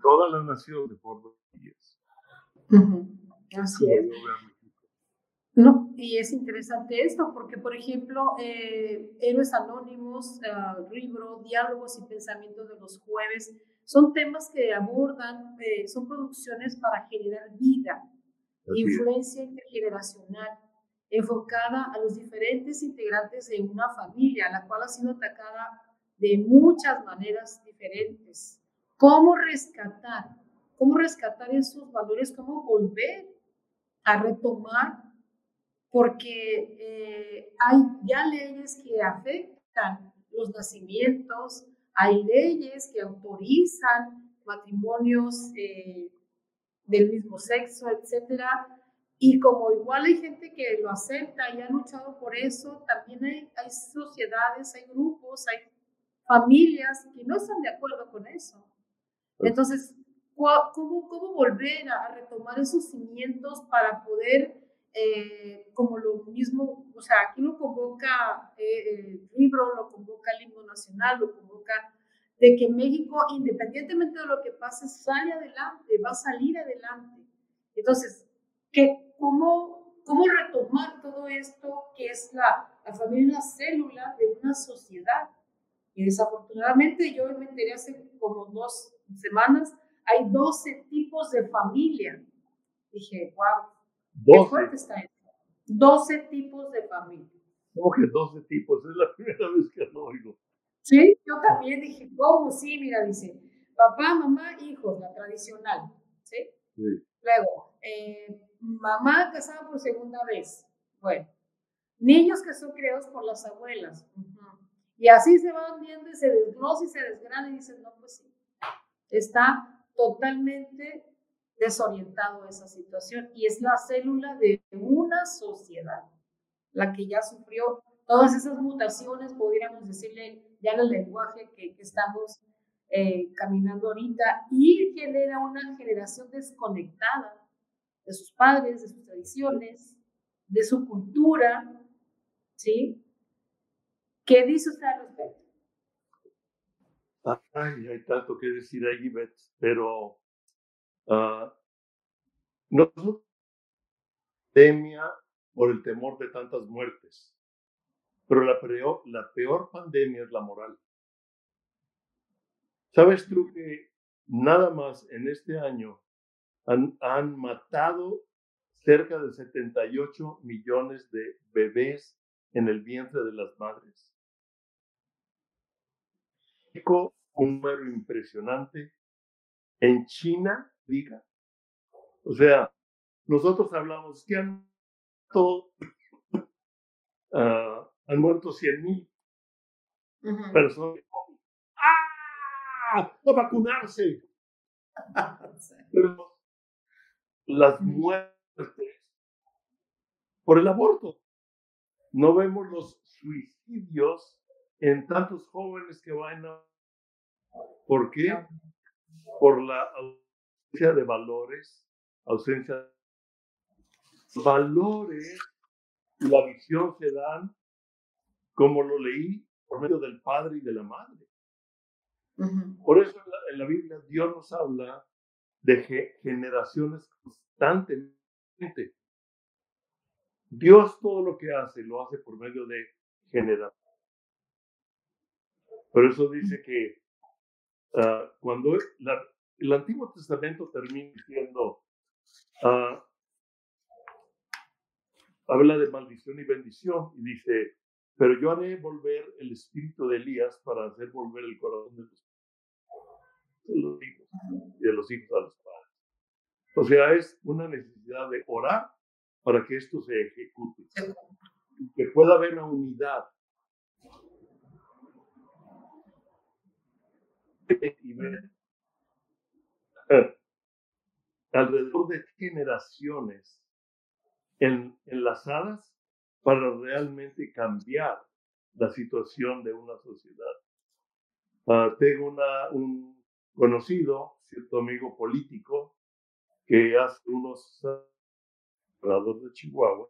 Toda la nación de por días. Así es. No, y es interesante esto porque, por ejemplo, eh, Héroes Anónimos, uh, Libro, Diálogos y Pensamientos de los Jueves, son temas que abordan, eh, son producciones para generar vida, influencia intergeneracional, enfocada a los diferentes integrantes de una familia, la cual ha sido atacada de muchas maneras diferentes. ¿Cómo rescatar? ¿Cómo rescatar esos valores? ¿Cómo volver a retomar porque eh, hay ya leyes que afectan los nacimientos, hay leyes que autorizan matrimonios eh, del mismo sexo, etc. Y como igual hay gente que lo acepta y ha luchado por eso, también hay, hay sociedades, hay grupos, hay familias que no están de acuerdo con eso. Entonces, ¿cómo, cómo volver a retomar esos cimientos para poder eh, como lo mismo, o sea, aquí lo convoca eh, el libro, lo convoca el himno nacional, lo convoca de que México, independientemente de lo que pase, sale adelante, va a salir adelante. Entonces, ¿qué, cómo, ¿cómo retomar todo esto que es la, la familia, una célula de una sociedad? Y desafortunadamente yo me enteré hace como dos semanas, hay 12 tipos de familia. Dije, wow, 12. Qué fuerte está eso. 12 tipos de familia. ¿Cómo que 12 tipos? Es la primera vez que lo oigo. Sí, yo también dije, ¿cómo? Sí, mira, dice, papá, mamá, hijos, la tradicional. ¿Sí? sí. Luego, eh, mamá casada por segunda vez. Bueno, niños que son criados por las abuelas. Y así se van viendo y se desglosa y se desgrana y dicen, no, pues sí. Está totalmente desorientado esa situación y es la célula de una sociedad la que ya sufrió todas esas mutaciones, podríamos decirle ya en el lenguaje que, estamos eh, caminando ahorita y genera una generación desconectada de sus padres, de sus tradiciones, de su cultura, ¿sí? ¿Qué dice usted al respecto? Ay, hay tanto que decir ahí, pero Uh, no pandemia por el temor de tantas muertes, pero la peor, la peor pandemia es la moral. ¿Sabes tú que nada más en este año han, han matado cerca de 78 millones de bebés en el vientre de las madres? Un número impresionante. En China O sea, nosotros hablamos que han, muerto, uh, han muerto 100 mil personas. ¡Ah! ¡No vacunarse! Pero las muertes por el aborto. No vemos los suicidios en tantos jóvenes que van a... ¿Por qué? Por la ausencia de valores, ausencia de valores y la visión se dan, como lo leí, por medio del padre y de la madre. Por eso en la, Biblia Dios nos habla de generaciones constantemente. Dios todo lo que hace lo hace por medio de generaciones. Por eso dice que ah, cuando el Antiguo Testamento termina diciendo, uh, habla de maldición y bendición y dice, pero yo haré volver el espíritu de Elías para hacer volver el corazón de los de los hijos y de los hijos a los padres. O sea, es una necesidad de orar para que esto se ejecute. Y que pueda haber una unidad. Y ver alrededor de generaciones enlazadas para realmente cambiar la situación de una sociedad. Uh, tengo un, conocido, cierto amigo político, que hace unos años, de Chihuahua,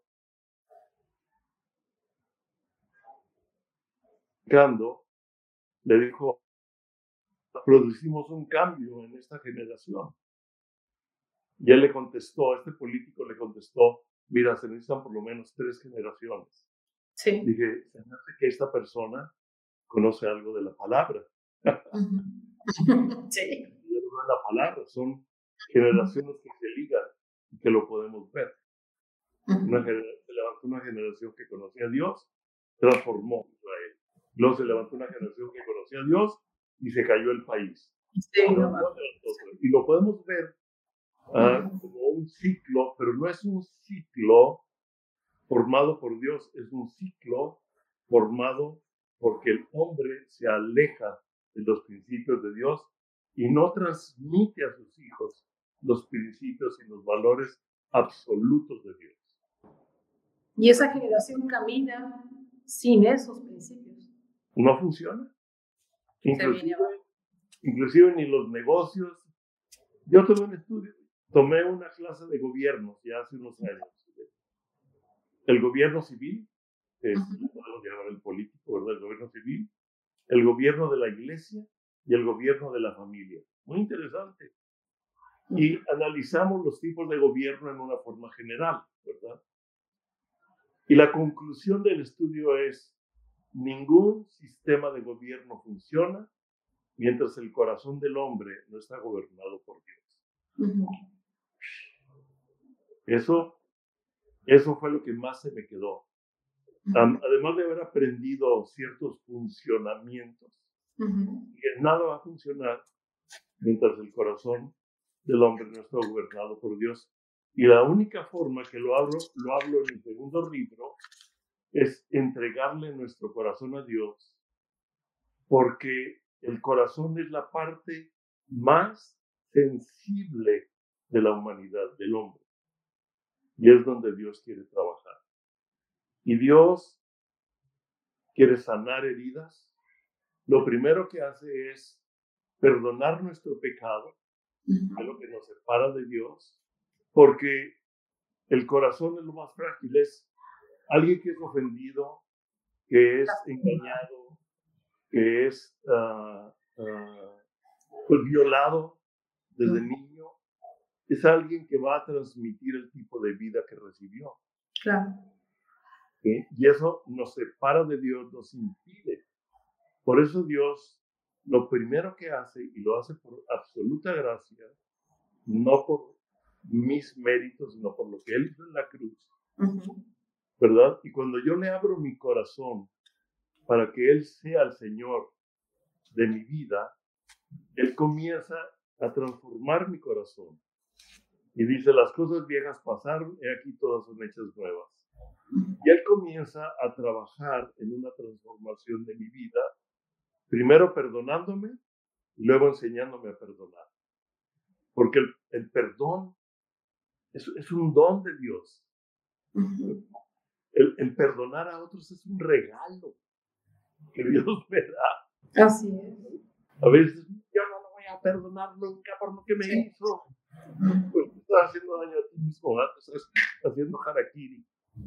le dijo, producimos un cambio en esta generación. Y él le contestó, este político le contestó, mira, se necesitan por lo menos tres generaciones. Sí. Dije, se me hace que esta persona conoce algo de la palabra. sí. la palabra, son generaciones que se ligan y que lo podemos ver. Una se levantó una generación que conocía a Dios, transformó Israel. Luego se levantó una generación que conocía a Dios y se cayó el país. y lo podemos ver ah, como un ciclo, pero no es un ciclo formado por Dios, es un ciclo formado porque el hombre se aleja de los principios de Dios y no transmite a sus hijos los principios y los valores absolutos de Dios. Y esa generación camina sin esos principios. No funciona. Inclusive, inclusive ni los negocios. Yo tomé un estudio, tomé una clase de gobierno ya hace unos años. El gobierno civil, es, podemos llamar el político, ¿verdad? El gobierno civil, el gobierno de la iglesia y el gobierno de la familia. Muy interesante. Y analizamos los tipos de gobierno en una forma general, ¿verdad? Y la conclusión del estudio es, ningún sistema de gobierno funciona mientras el corazón del hombre no está gobernado por Dios. Eso, eso fue lo que más se me quedó además de haber aprendido ciertos funcionamientos, que nada va a funcionar mientras el corazón del hombre no está gobernado por Dios. Y la única forma que lo hablo, lo hablo en el segundo libro, es entregarle nuestro corazón a Dios, porque el corazón es la parte más sensible de la humanidad, del hombre. Y es donde Dios quiere trabajar. Y Dios quiere sanar heridas. Lo primero que hace es perdonar nuestro pecado, de lo que nos separa de Dios, porque el corazón es lo más frágil, es alguien que es ofendido, que es engañado, que es ah, ah, pues, violado desde niño, es alguien que va a transmitir el tipo de vida que recibió. Claro. Y eso nos separa de Dios, nos impide. Por eso Dios lo primero que hace, y lo hace por absoluta gracia, no por mis méritos, sino por lo que Él hizo en la cruz, ¿verdad? Y cuando yo le abro mi corazón para que Él sea el Señor de mi vida, Él comienza a transformar mi corazón. Y dice, las cosas viejas pasaron, y aquí todas son hechas nuevas. Y él comienza a trabajar en una transformación de mi vida, primero perdonándome y luego enseñándome a perdonar. Porque el, perdón es, es, un don de Dios. El, perdonar a otros es un regalo que Dios me da. Así es. A veces yo no lo voy a perdonar nunca por lo que me hizo. Pues estás haciendo daño a ti mismo, estás haciendo harakiri.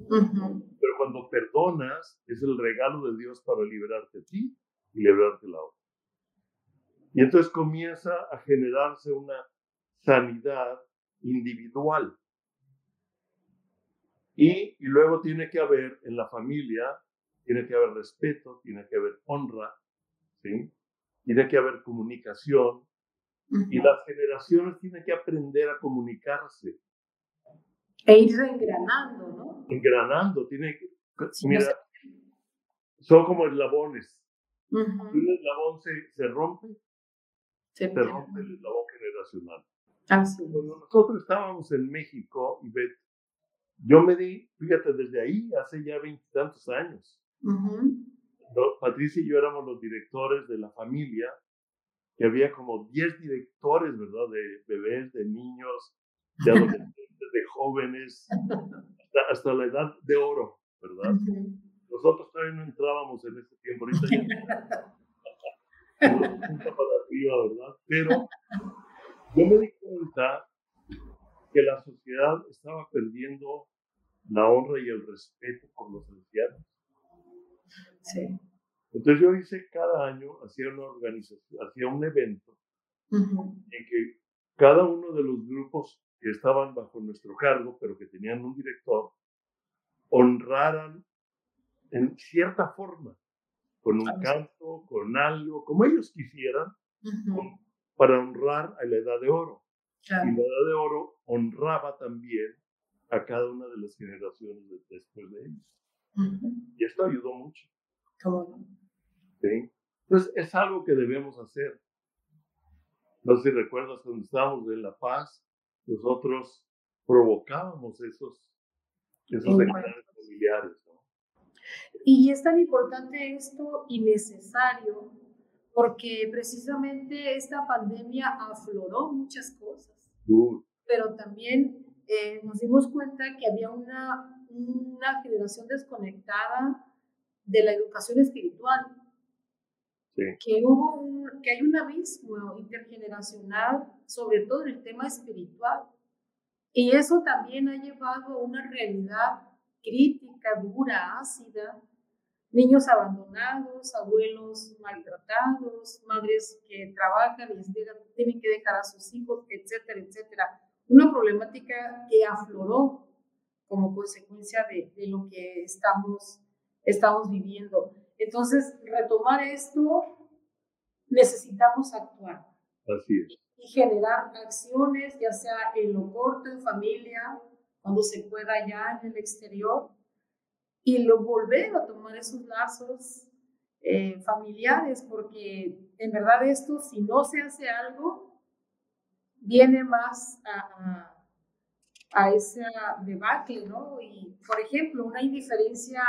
Pero cuando perdonas, es el regalo de Dios para liberarte a ti y liberarte a la otra. Y entonces comienza a generarse una sanidad individual. Y, y, luego tiene que haber en la familia, tiene que haber respeto, tiene que haber honra, ¿sí? tiene que haber comunicación. Y las generaciones tienen que aprender a comunicarse. E ir engranando, ¿no? Engranando, tiene que... mira, son como eslabones. Uh Un eslabón se, se rompe, se, rompe el eslabón generacional. Así Cuando nosotros estábamos en México, y yo me di, fíjate, desde ahí, hace ya veintitantos años, Patricia y yo éramos los directores de la familia, que había como 10 directores, ¿verdad? De bebés, de niños, de adolescentes, de jóvenes, hasta, la edad de oro, ¿verdad? Nosotros todavía no entrábamos en ese tiempo, ahorita ¿verdad? Pero yo me di cuenta que la sociedad estaba perdiendo la honra y el respeto por los ancianos. Sí. Entonces yo hice cada año, hacía una organización, hacía un evento en que cada uno de los grupos que estaban bajo nuestro cargo, pero que tenían un director, honraran en cierta forma, con un canto, con algo, como ellos quisieran, para honrar a la edad de oro. Y la edad de oro honraba también a cada una de las generaciones después de ellos. Y esto ayudó mucho. ¿Sí? Entonces es algo que debemos hacer. No sé si recuerdas cuando estábamos en La Paz, nosotros provocábamos esos, esos familiares. Y es tan importante esto y necesario porque precisamente esta pandemia afloró muchas cosas, pero también eh, nos dimos cuenta que había una, una generación desconectada de la educación espiritual. Que, hubo un, que hay un abismo intergeneracional, sobre todo en el tema espiritual. Y eso también ha llevado a una realidad crítica, dura, ácida. Niños abandonados, abuelos maltratados, madres que trabajan y tienen que dejar a sus hijos, etcétera, etcétera. Una problemática que afloró como consecuencia de, de lo que estamos estamos viviendo. Entonces, retomar esto, necesitamos actuar. Así es. Y generar acciones, ya sea en lo corto, en familia, cuando se pueda ya en el exterior, y lo volver a tomar esos lazos eh, familiares, porque en verdad esto, si no se hace algo, viene más a, a, a esa debacle, ¿no? Y, por ejemplo, una indiferencia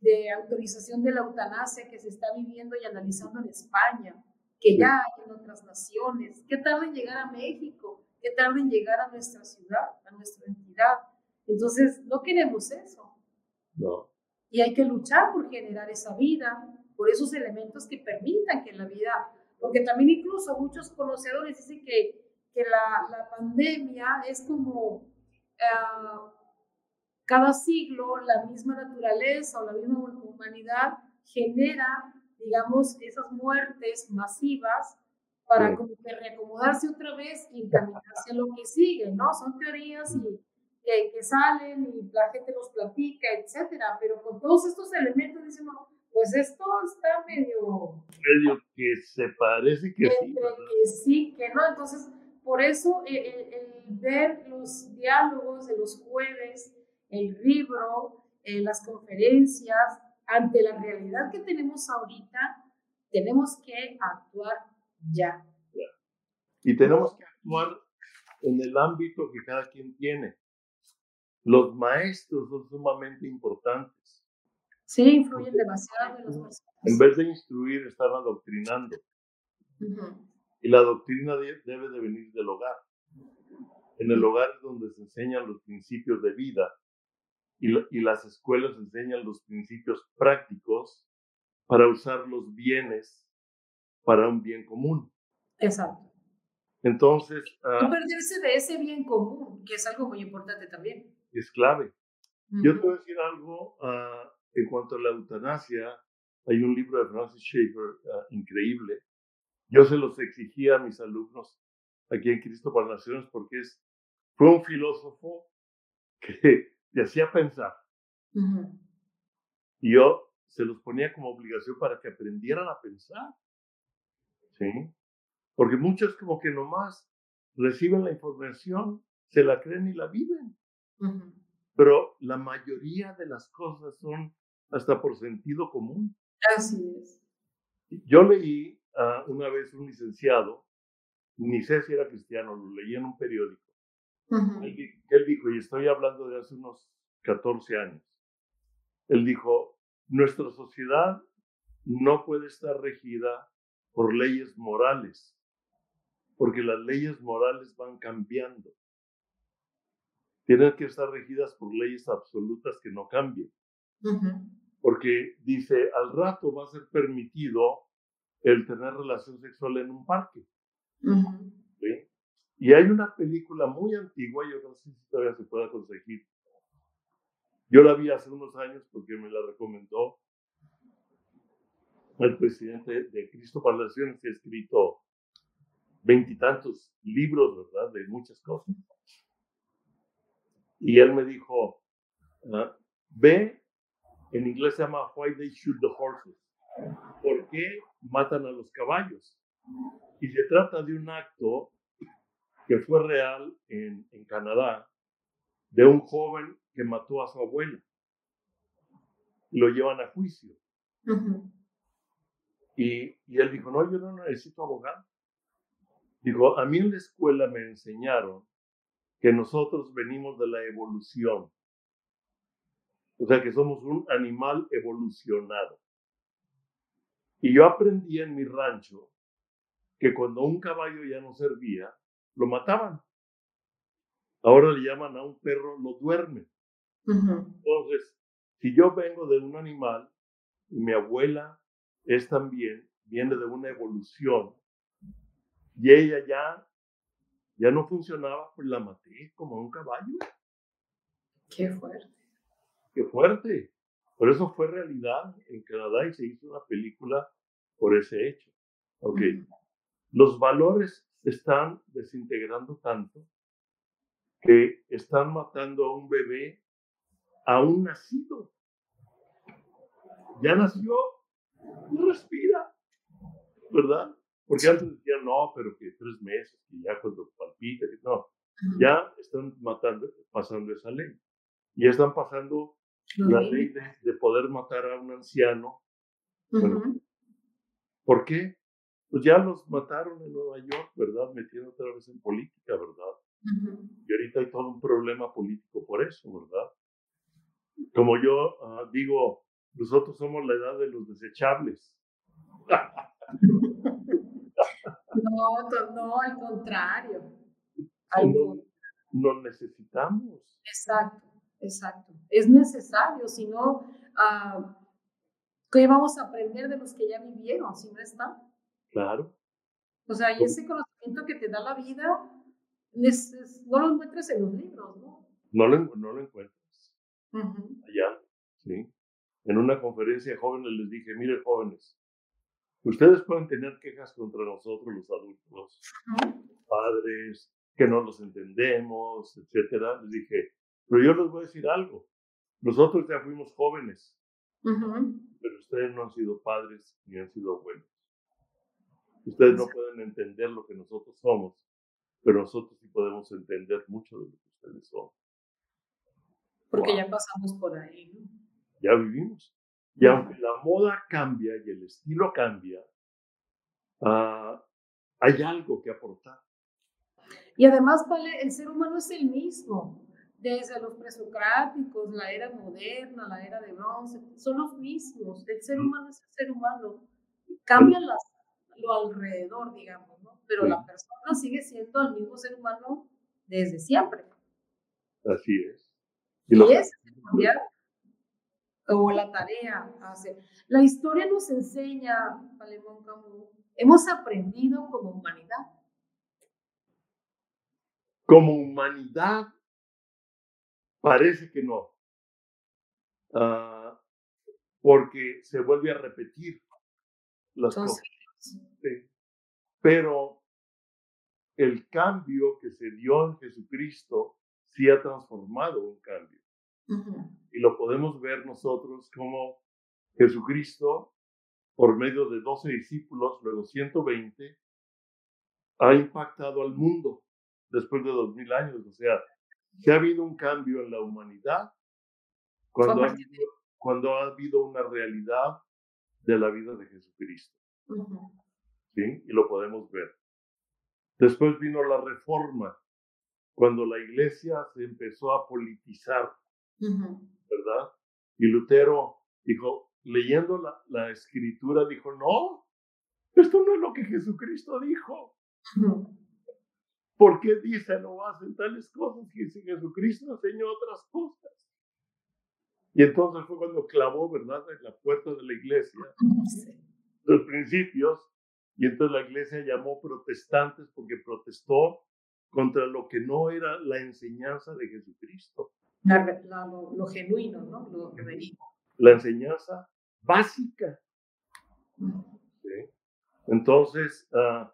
de autorización de la eutanasia que se está viviendo y analizando en España, que ya hay en otras naciones, que tarda en llegar a México, que tarda en llegar a nuestra ciudad, a nuestra entidad. Entonces, no queremos eso. No. Y hay que luchar por generar esa vida, por esos elementos que permitan que la vida, porque también incluso muchos conocedores dicen que, que la, la pandemia es como uh, cada siglo la misma naturaleza o la misma humanidad genera, digamos, esas muertes masivas para como que reacomodarse otra vez y encaminarse a lo que sigue, ¿no? Son teorías y, que salen y la gente los platica, etcétera, pero con todos estos elementos decimos, pues esto está medio... Medio que se parece que sí. Que sí, que no, entonces, por eso el, el ver los diálogos de los jueves, el libro, en las conferencias, ante la realidad que tenemos ahorita, tenemos que actuar ya. Y tenemos que actuar en el ámbito que cada quien tiene. Los maestros son sumamente importantes. Sí, influyen demasiado en los maestros. En vez de instruir, están adoctrinando. Y la doctrina debe de venir del hogar. En el hogar es donde se enseñan los principios de vida y, y las escuelas enseñan los principios prácticos para usar los bienes para un bien común. Exacto. Entonces... no perderse de ese bien común, que es algo muy importante también. Es clave. Yo te voy a decir algo uh, en cuanto a la eutanasia. Hay un libro de Francis Schaeffer uh, increíble. Yo se los exigía a mis alumnos aquí en Cristo para Naciones porque es, fue un filósofo que te hacía pensar. Y yo se los ponía como obligación para que aprendieran a pensar. ¿Sí? Porque muchos como que nomás reciben la información, se la creen y la viven. Pero la mayoría de las cosas son hasta por sentido común. Así es. Yo leí a una vez un licenciado, ni sé si era cristiano, lo leí en un periódico. él, dijo, y estoy hablando de hace unos 14 años, él dijo, nuestra sociedad no puede estar regida por leyes morales, porque las leyes morales van cambiando. Tienen que estar regidas por leyes absolutas que no cambien. Porque dice, al rato va a ser permitido el tener relación sexual en un parque. Y hay una película muy antigua, yo no sé si todavía se puede conseguir. Yo la vi hace unos años porque me la recomendó el presidente de Cristo Naciones, que ha escrito veintitantos libros, ¿verdad? De muchas cosas. Y él me dijo, ah, ve, en inglés se llama Why They Shoot the Horses. ¿Por qué matan a los caballos? Y se trata de un acto que fue real en, en Canadá, de un joven que mató a su abuela. Lo llevan a juicio. y, y él dijo, no, yo no necesito abogado. Digo, a mí en la escuela me enseñaron que nosotros venimos de la evolución. O sea, que somos un animal evolucionado. Y yo aprendí en mi rancho que cuando un caballo ya no servía, lo mataban. Ahora le llaman a un perro, lo duermen. Entonces, si yo vengo de un animal y mi abuela es también, viene de una evolución, y ella ya, ya no funcionaba, pues la maté como un caballo. Qué fuerte. Qué fuerte. Por eso fue realidad en Canadá y se hizo una película por ese hecho. Ok. Los valores se están desintegrando tanto que están matando a un bebé aún nacido. Ya nació, no respira, ¿verdad? Porque antes decían, no, pero que tres meses, que ya cuando palpita, que no. Ya están matando, pasando esa ley. Y están pasando la ley de, poder matar a un anciano. ¿Por qué? Pues ya los mataron en Nueva York, ¿verdad? Metiendo otra vez en política, ¿verdad? Y ahorita hay todo un problema político por eso, ¿verdad? Como yo ah, digo, nosotros somos la edad de los desechables. No, no, al contrario. no, necesitamos. Exacto, exacto. Es necesario, si no, uh, ¿qué vamos a aprender de los que ya vivieron si no están? Claro. O sea, y ese conocimiento que te da la vida, no lo encuentras en los libros, ¿no? No lo, no lo encuentras. Allá, sí. En una conferencia de jóvenes les dije, mire jóvenes, Ustedes pueden tener quejas contra nosotros los adultos, padres, que no los entendemos, etcétera. Les dije, pero yo les voy a decir algo. Nosotros ya fuimos jóvenes, pero ustedes no han sido padres ni han sido abuelos. Ustedes no pueden entender lo que nosotros somos, pero nosotros sí podemos entender mucho de lo que ustedes son. Porque ya pasamos por ahí. Ya vivimos. Y aunque la moda cambia y el estilo cambia, ah, hay algo que aportar. Y además, vale, el ser humano es el mismo. Desde los presocráticos, la era moderna, la era de bronce, son los mismos. El ser humano es el ser humano. Cambian las, lo alrededor, digamos, ¿no? Pero la persona sigue siendo el mismo ser humano desde siempre. Así es. Y, es cambiar o la tarea hacer. La historia nos enseña, Palemón Camus, hemos aprendido como humanidad. Como humanidad, parece que no. Ah, porque se vuelve a repetir las cosas. Pero el cambio que se dio en Jesucristo sí ha transformado un cambio. Y lo podemos ver nosotros como Jesucristo, por medio de 12 discípulos, luego 120, ha impactado al mundo después de dos mil años. O sea, se ha habido un cambio en la humanidad cuando ha, habido, cuando ha habido una realidad de la vida de Jesucristo. ¿Sí? Y lo podemos ver. Después vino la reforma, cuando la iglesia se empezó a politizar ¿verdad? Y Lutero dijo, leyendo la, la, escritura, dijo, no, esto no es lo que Jesucristo dijo. ¿Por qué dicen o hacen tales cosas y si Jesucristo enseñó otras cosas? Y entonces fue cuando clavó, ¿verdad?, en la puerta de la iglesia los principios, y entonces la iglesia llamó protestantes porque protestó contra lo que no era la enseñanza de Jesucristo lo, genuino, ¿no? Lo La enseñanza básica. Entonces, uh,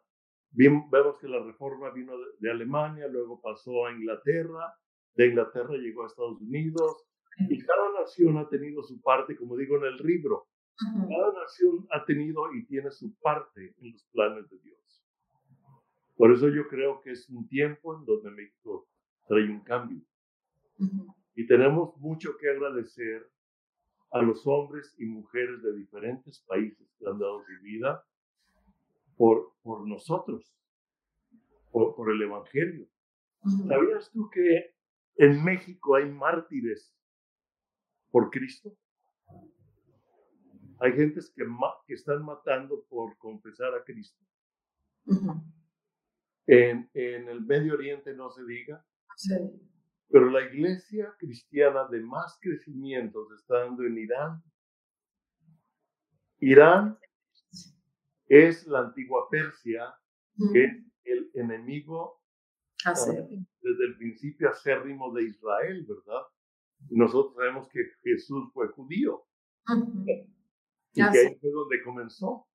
vemos que la reforma vino de, Alemania, luego pasó a Inglaterra, de Inglaterra llegó a Estados Unidos, y cada nación ha tenido su parte, como digo en el libro, cada nación ha tenido y tiene su parte en los planes de Dios. Por eso yo creo que es un tiempo en donde México trae un cambio. Y tenemos mucho que agradecer a los hombres y mujeres de diferentes países que han dado su vida por, por nosotros, por, por el Evangelio. ¿Sabías tú que en México hay mártires por Cristo? Hay gentes que, que están matando por confesar a Cristo. en, en, el Medio Oriente no se diga. Sí. Pero la iglesia cristiana de más crecimiento se está dando en Irán. Irán es la antigua Persia, que es el enemigo ah, desde el principio acérrimo de Israel, ¿verdad? Nosotros sabemos que Jesús fue judío. Y que ahí fue donde comenzó.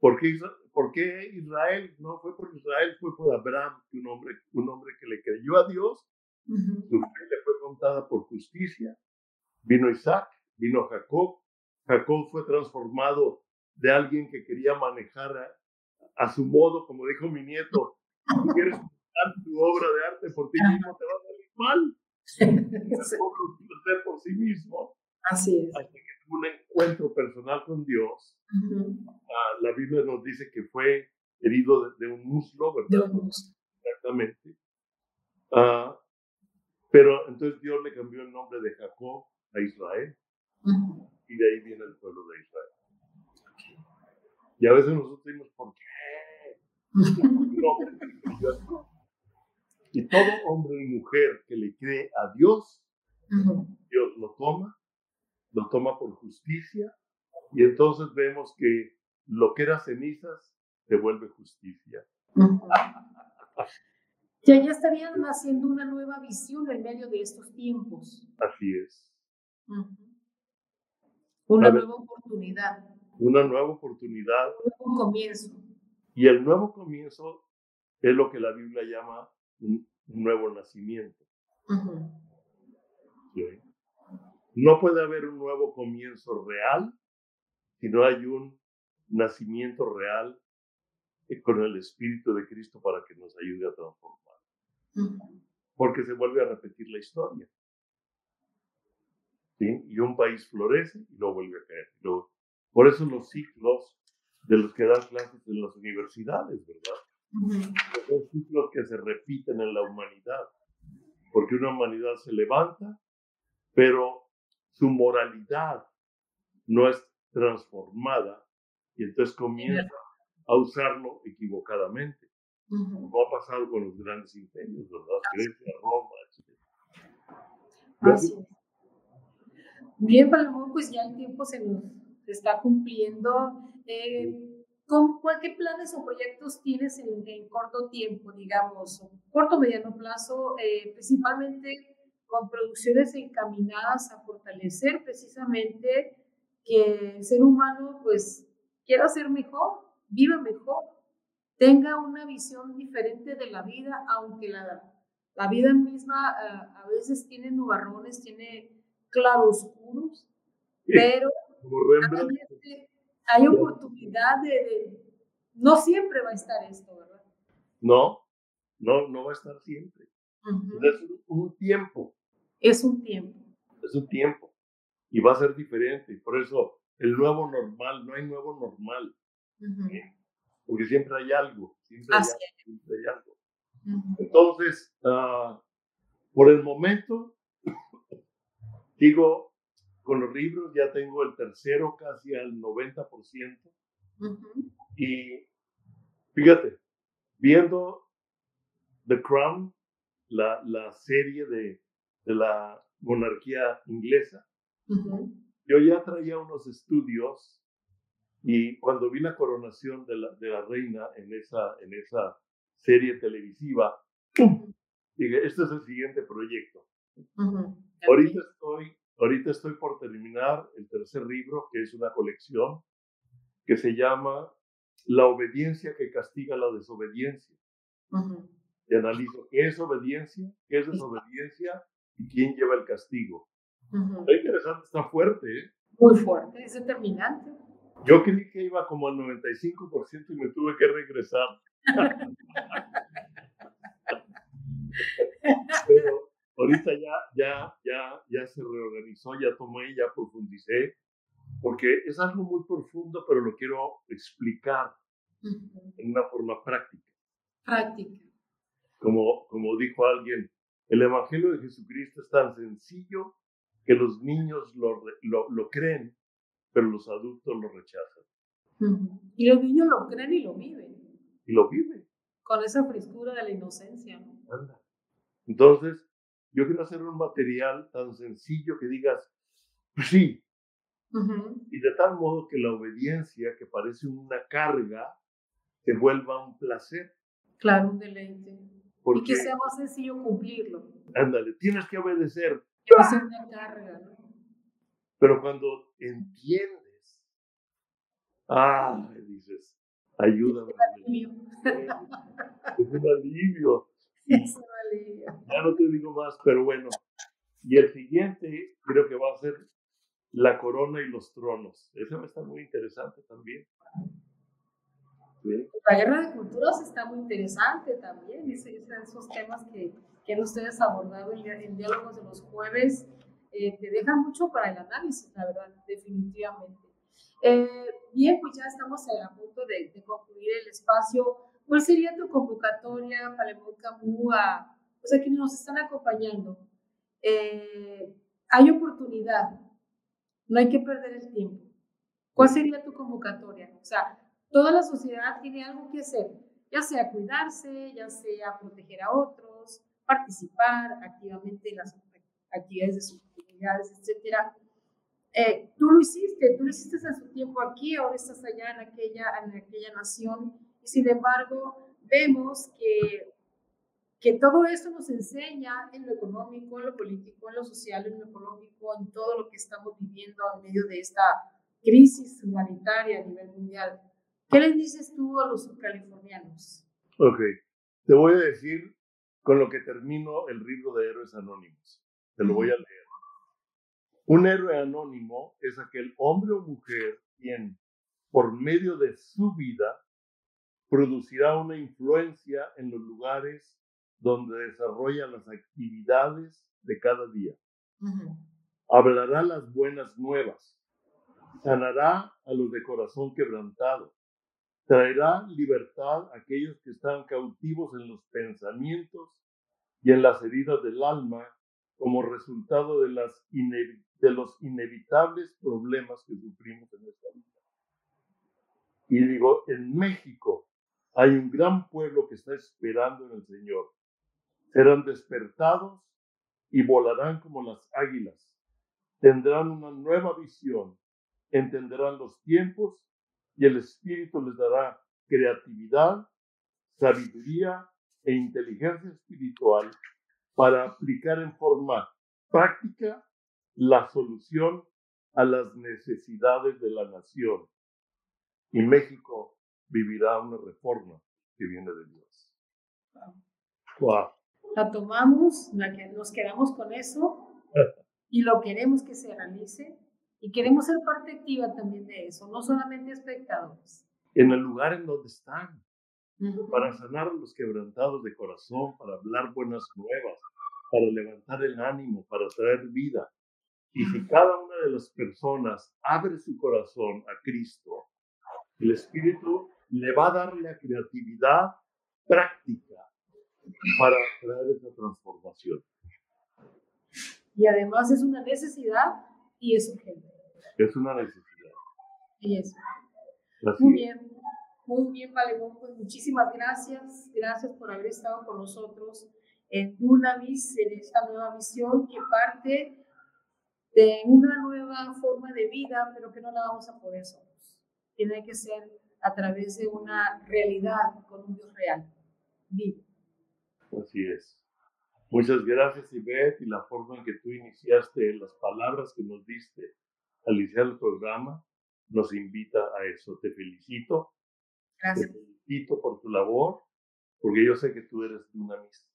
¿Por qué, Israel? No fue por Israel, fue por Abraham, un hombre, un hombre que le creyó a Dios su fe le fue contada por justicia. Vino Isaac, vino Jacob. Jacob fue transformado de alguien que quería manejar a, su modo, como dijo mi nieto, si quieres hacer tu obra de arte por ti mismo, te va a salir mal. hacer por sí mismo. Así es. Hasta que tuvo un encuentro personal con Dios. Ah, la Biblia nos dice que fue herido de, un muslo, ¿verdad? De un muslo. Exactamente. Uh, pero entonces Dios le cambió el nombre de Jacob a Israel. Y de ahí viene el pueblo de Israel. Y a veces nosotros decimos, ¿por qué? y todo hombre y mujer que le cree a Dios, Dios lo toma, lo toma por justicia, y entonces vemos que lo que era cenizas se vuelve justicia. Ya, ya estarían haciendo una nueva visión en medio de estos tiempos. Así es. Una nueva oportunidad. Una nueva oportunidad. Un nuevo comienzo. Y el nuevo comienzo es lo que la Biblia llama un, nuevo nacimiento. No puede haber un nuevo comienzo real si no hay un nacimiento real con el Espíritu de Cristo para que nos ayude a transformar porque se vuelve a repetir la historia. ¿Sí? Y un país florece y luego vuelve a caer. por eso los ciclos de los que dan clases en las universidades, ¿verdad? Son ciclos que se repiten en la humanidad, porque una humanidad se levanta, pero su moralidad no es transformada y entonces comienza a usarlo equivocadamente. Como ha pasado con los grandes imperios, ¿verdad? Grecia, Roma, etc. Bien, Palamón, pues ya el tiempo se nos está cumpliendo. Eh, ¿con ¿Qué planes o proyectos tienes en, corto tiempo, digamos, corto mediano plazo, eh, principalmente con producciones encaminadas a fortalecer precisamente que el ser humano pues quiera ser mejor, viva mejor, tenga una visión diferente de la vida, aunque la, la vida misma uh, a veces tiene nubarrones, tiene claroscuros, pero hay oportunidad de, de, No siempre va a estar esto, ¿verdad? No, no, no va a estar siempre. Es un tiempo. Es un tiempo. Es un tiempo. Y va a ser diferente. Por eso, el nuevo normal, no hay nuevo normal. Porque siempre hay algo. Siempre, hay, algo. Entonces, uh, por el momento, digo, con los libros ya tengo el tercero casi al 90%. Y fíjate, viendo The Crown, la, la serie de, de, la monarquía inglesa, yo ya traía unos estudios y cuando vi la coronación de la, de la reina en esa, en esa serie televisiva, dije, este es el siguiente proyecto. Ahorita estoy Ahorita estoy por terminar el tercer libro, que es una colección que se llama La obediencia que castiga la desobediencia. Y analizo qué es obediencia, qué es desobediencia y quién lleva el castigo. Está interesante, está fuerte. ¿eh? Muy fuerte, es determinante. Yo creí que iba como al 95% y me tuve que regresar. Pero Ahorita ya, ya, ya, ya se reorganizó, ya tomé, ya profundicé, porque es algo muy profundo, pero lo quiero explicar en una forma práctica. Práctica. Como, como dijo alguien, el Evangelio de Jesucristo es tan sencillo que los niños lo, lo, lo creen, pero los adultos lo rechazan. Y los niños lo creen y lo viven. Y lo viven. Con esa frescura de la inocencia. ¿no? Entonces, yo quiero hacer un material tan sencillo que digas, pues sí. Y de tal modo que la obediencia, que parece una carga, te vuelva un placer. Claro, un deleite. y que sea más sencillo cumplirlo. Ándale, tienes que obedecer. Va a ser una carga, ¿no? Pero cuando entiendes, ah, dices, ayúdame. Es un alivio. Es un alivio. Ya no te digo más, pero bueno. Y el siguiente creo que va a ser La corona y los tronos. Ese va a estar muy interesante también. La guerra de culturas está muy interesante también. esos temas que, que han ustedes abordado en, diálogos de los jueves eh, te dejan mucho para el análisis, la verdad, definitivamente. Eh, bien, pues ya estamos a punto de, de concluir el espacio. ¿Cuál sería tu convocatoria, Palemón Camus, a, pues a quienes nos están acompañando? Eh, hay oportunidad, no hay que perder el tiempo. ¿Cuál sería tu convocatoria? O sea, toda la sociedad tiene algo que hacer, ya sea cuidarse, ya sea proteger a otros, participar activamente en las actividades de sus comunidades, etc. Eh, tú lo hiciste, tú lo hiciste en su tiempo aquí, ahora estás allá en aquella, en aquella nación y sin embargo, vemos que, que todo esto nos enseña en lo económico, en lo político, en lo social, en lo ecológico, en todo lo que estamos viviendo en medio de esta crisis humanitaria a nivel mundial. ¿Qué les dices tú a los subcalifornianos? Ok, te voy a decir con lo que termino el libro de Héroes Anónimos. Te lo voy a leer. Un héroe anónimo es aquel hombre o mujer quien, por medio de su vida, producirá una influencia en los lugares donde desarrolla las actividades de cada día. Hablará las buenas nuevas, sanará a los de corazón quebrantado, traerá libertad a aquellos que están cautivos en los pensamientos y en las heridas del alma como resultado de, los inevitables problemas que sufrimos en esta vida. Y digo, en México hay un gran pueblo que está esperando en el Señor. Serán despertados y volarán como las águilas. tendrán una nueva visión, entenderán los tiempos y el Espíritu les dará creatividad, sabiduría e inteligencia espiritual para aplicar en forma práctica la solución a las necesidades de la nación. Y México vivirá una reforma que viene de Dios. Wow. La tomamos, la que nos quedamos con eso y lo queremos que se realice y queremos ser parte activa también de eso, no solamente espectadores. En el lugar en donde están, para sanar a los quebrantados de corazón, para hablar buenas nuevas, para levantar el ánimo, para traer vida. Y si cada una de las personas abre su corazón a Cristo, el Espíritu le va a dar la creatividad práctica para traer esa transformación. Y además es una necesidad y es urgente. Es una necesidad. Y eso. Muy bien, muy bien, Valegón. Pues muchísimas gracias. Gracias por haber estado con nosotros en Dunamis, en esta nueva misión que parte de una nueva forma de vida, pero que no la vamos a poder solos. Tiene que ser a través de una realidad con un Dios real, vivo. Así es. Muchas gracias, Ivette, y la forma en que tú iniciaste, las palabras que nos diste al iniciar el programa, nos invita a eso. Te felicito. Gracias. Te felicito por tu labor, porque yo sé que tú eres una misa.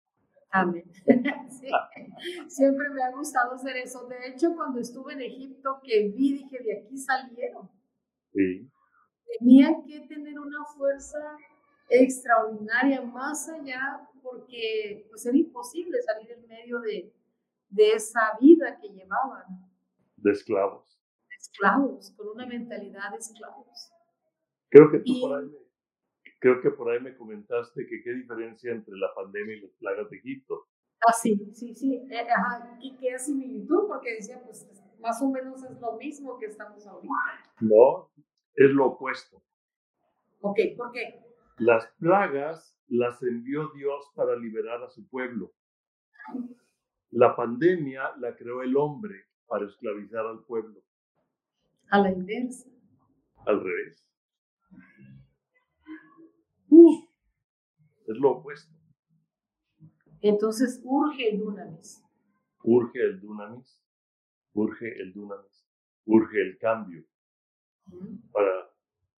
Amén. Siempre me ha gustado hacer eso. De hecho, cuando estuve en Egipto, que vi, dije, de aquí salieron. Sí. Tenían que tener una fuerza extraordinaria más allá porque pues era imposible salir en medio de, de esa vida que llevaban. De esclavos. De esclavos, con una mentalidad de esclavos. Creo que tú por ahí me, creo que por ahí me comentaste que qué diferencia entre la pandemia y las plagas de Egipto. Ah, sí, sí, sí. Eh, ajá, y qué similitud, porque decía, pues más o menos es lo mismo que estamos ahorita. No, es lo opuesto. Ok, ¿por qué? Las plagas las envió Dios para liberar a su pueblo. La pandemia la creó el hombre para esclavizar al pueblo. A la inversa. Al revés. Es lo opuesto. Entonces urge el dunamis. Urge el dunamis. Urge el dunamis. Urge el cambio para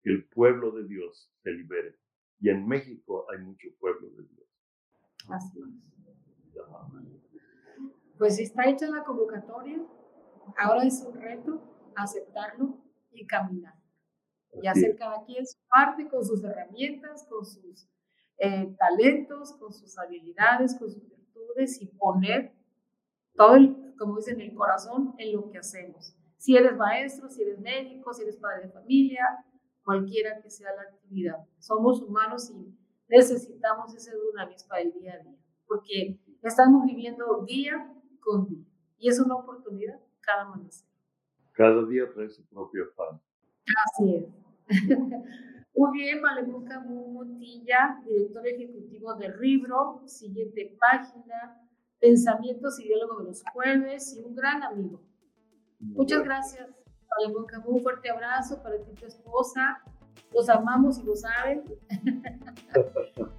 que el pueblo de Dios se libere. Y en México hay mucho pueblo de Dios. Así es. Pues está hecha la convocatoria. Ahora es un reto aceptarlo y caminar. Y hacer cada quien su parte con sus herramientas, con sus eh, talentos, con sus habilidades, con sus virtudes y poner todo, el, como dicen, el corazón en lo que hacemos. Si eres maestro, si eres médico, si eres padre de familia, cualquiera que sea la actividad. Somos humanos y necesitamos ese dunamis para el día a día, porque estamos viviendo día con día y es una oportunidad cada amanecer. Cada día trae su propio pan. Así es. Muy bien, Malemuca Montilla, director ejecutivo de Ribro, siguiente página, Pensamientos y Diálogo de los Jueves y un gran amigo. Muchas gracias. Un fuerte abrazo para ti y tu esposa. Los amamos y lo saben.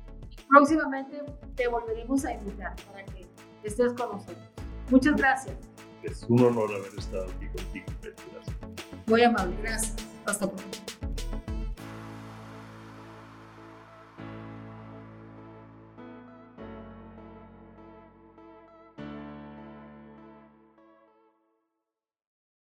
Próximamente te volveremos a invitar para que estés con nosotros. Muchas gracias. Es un honor haber estado aquí contigo. Gracias. Muy amable. Gracias. passou por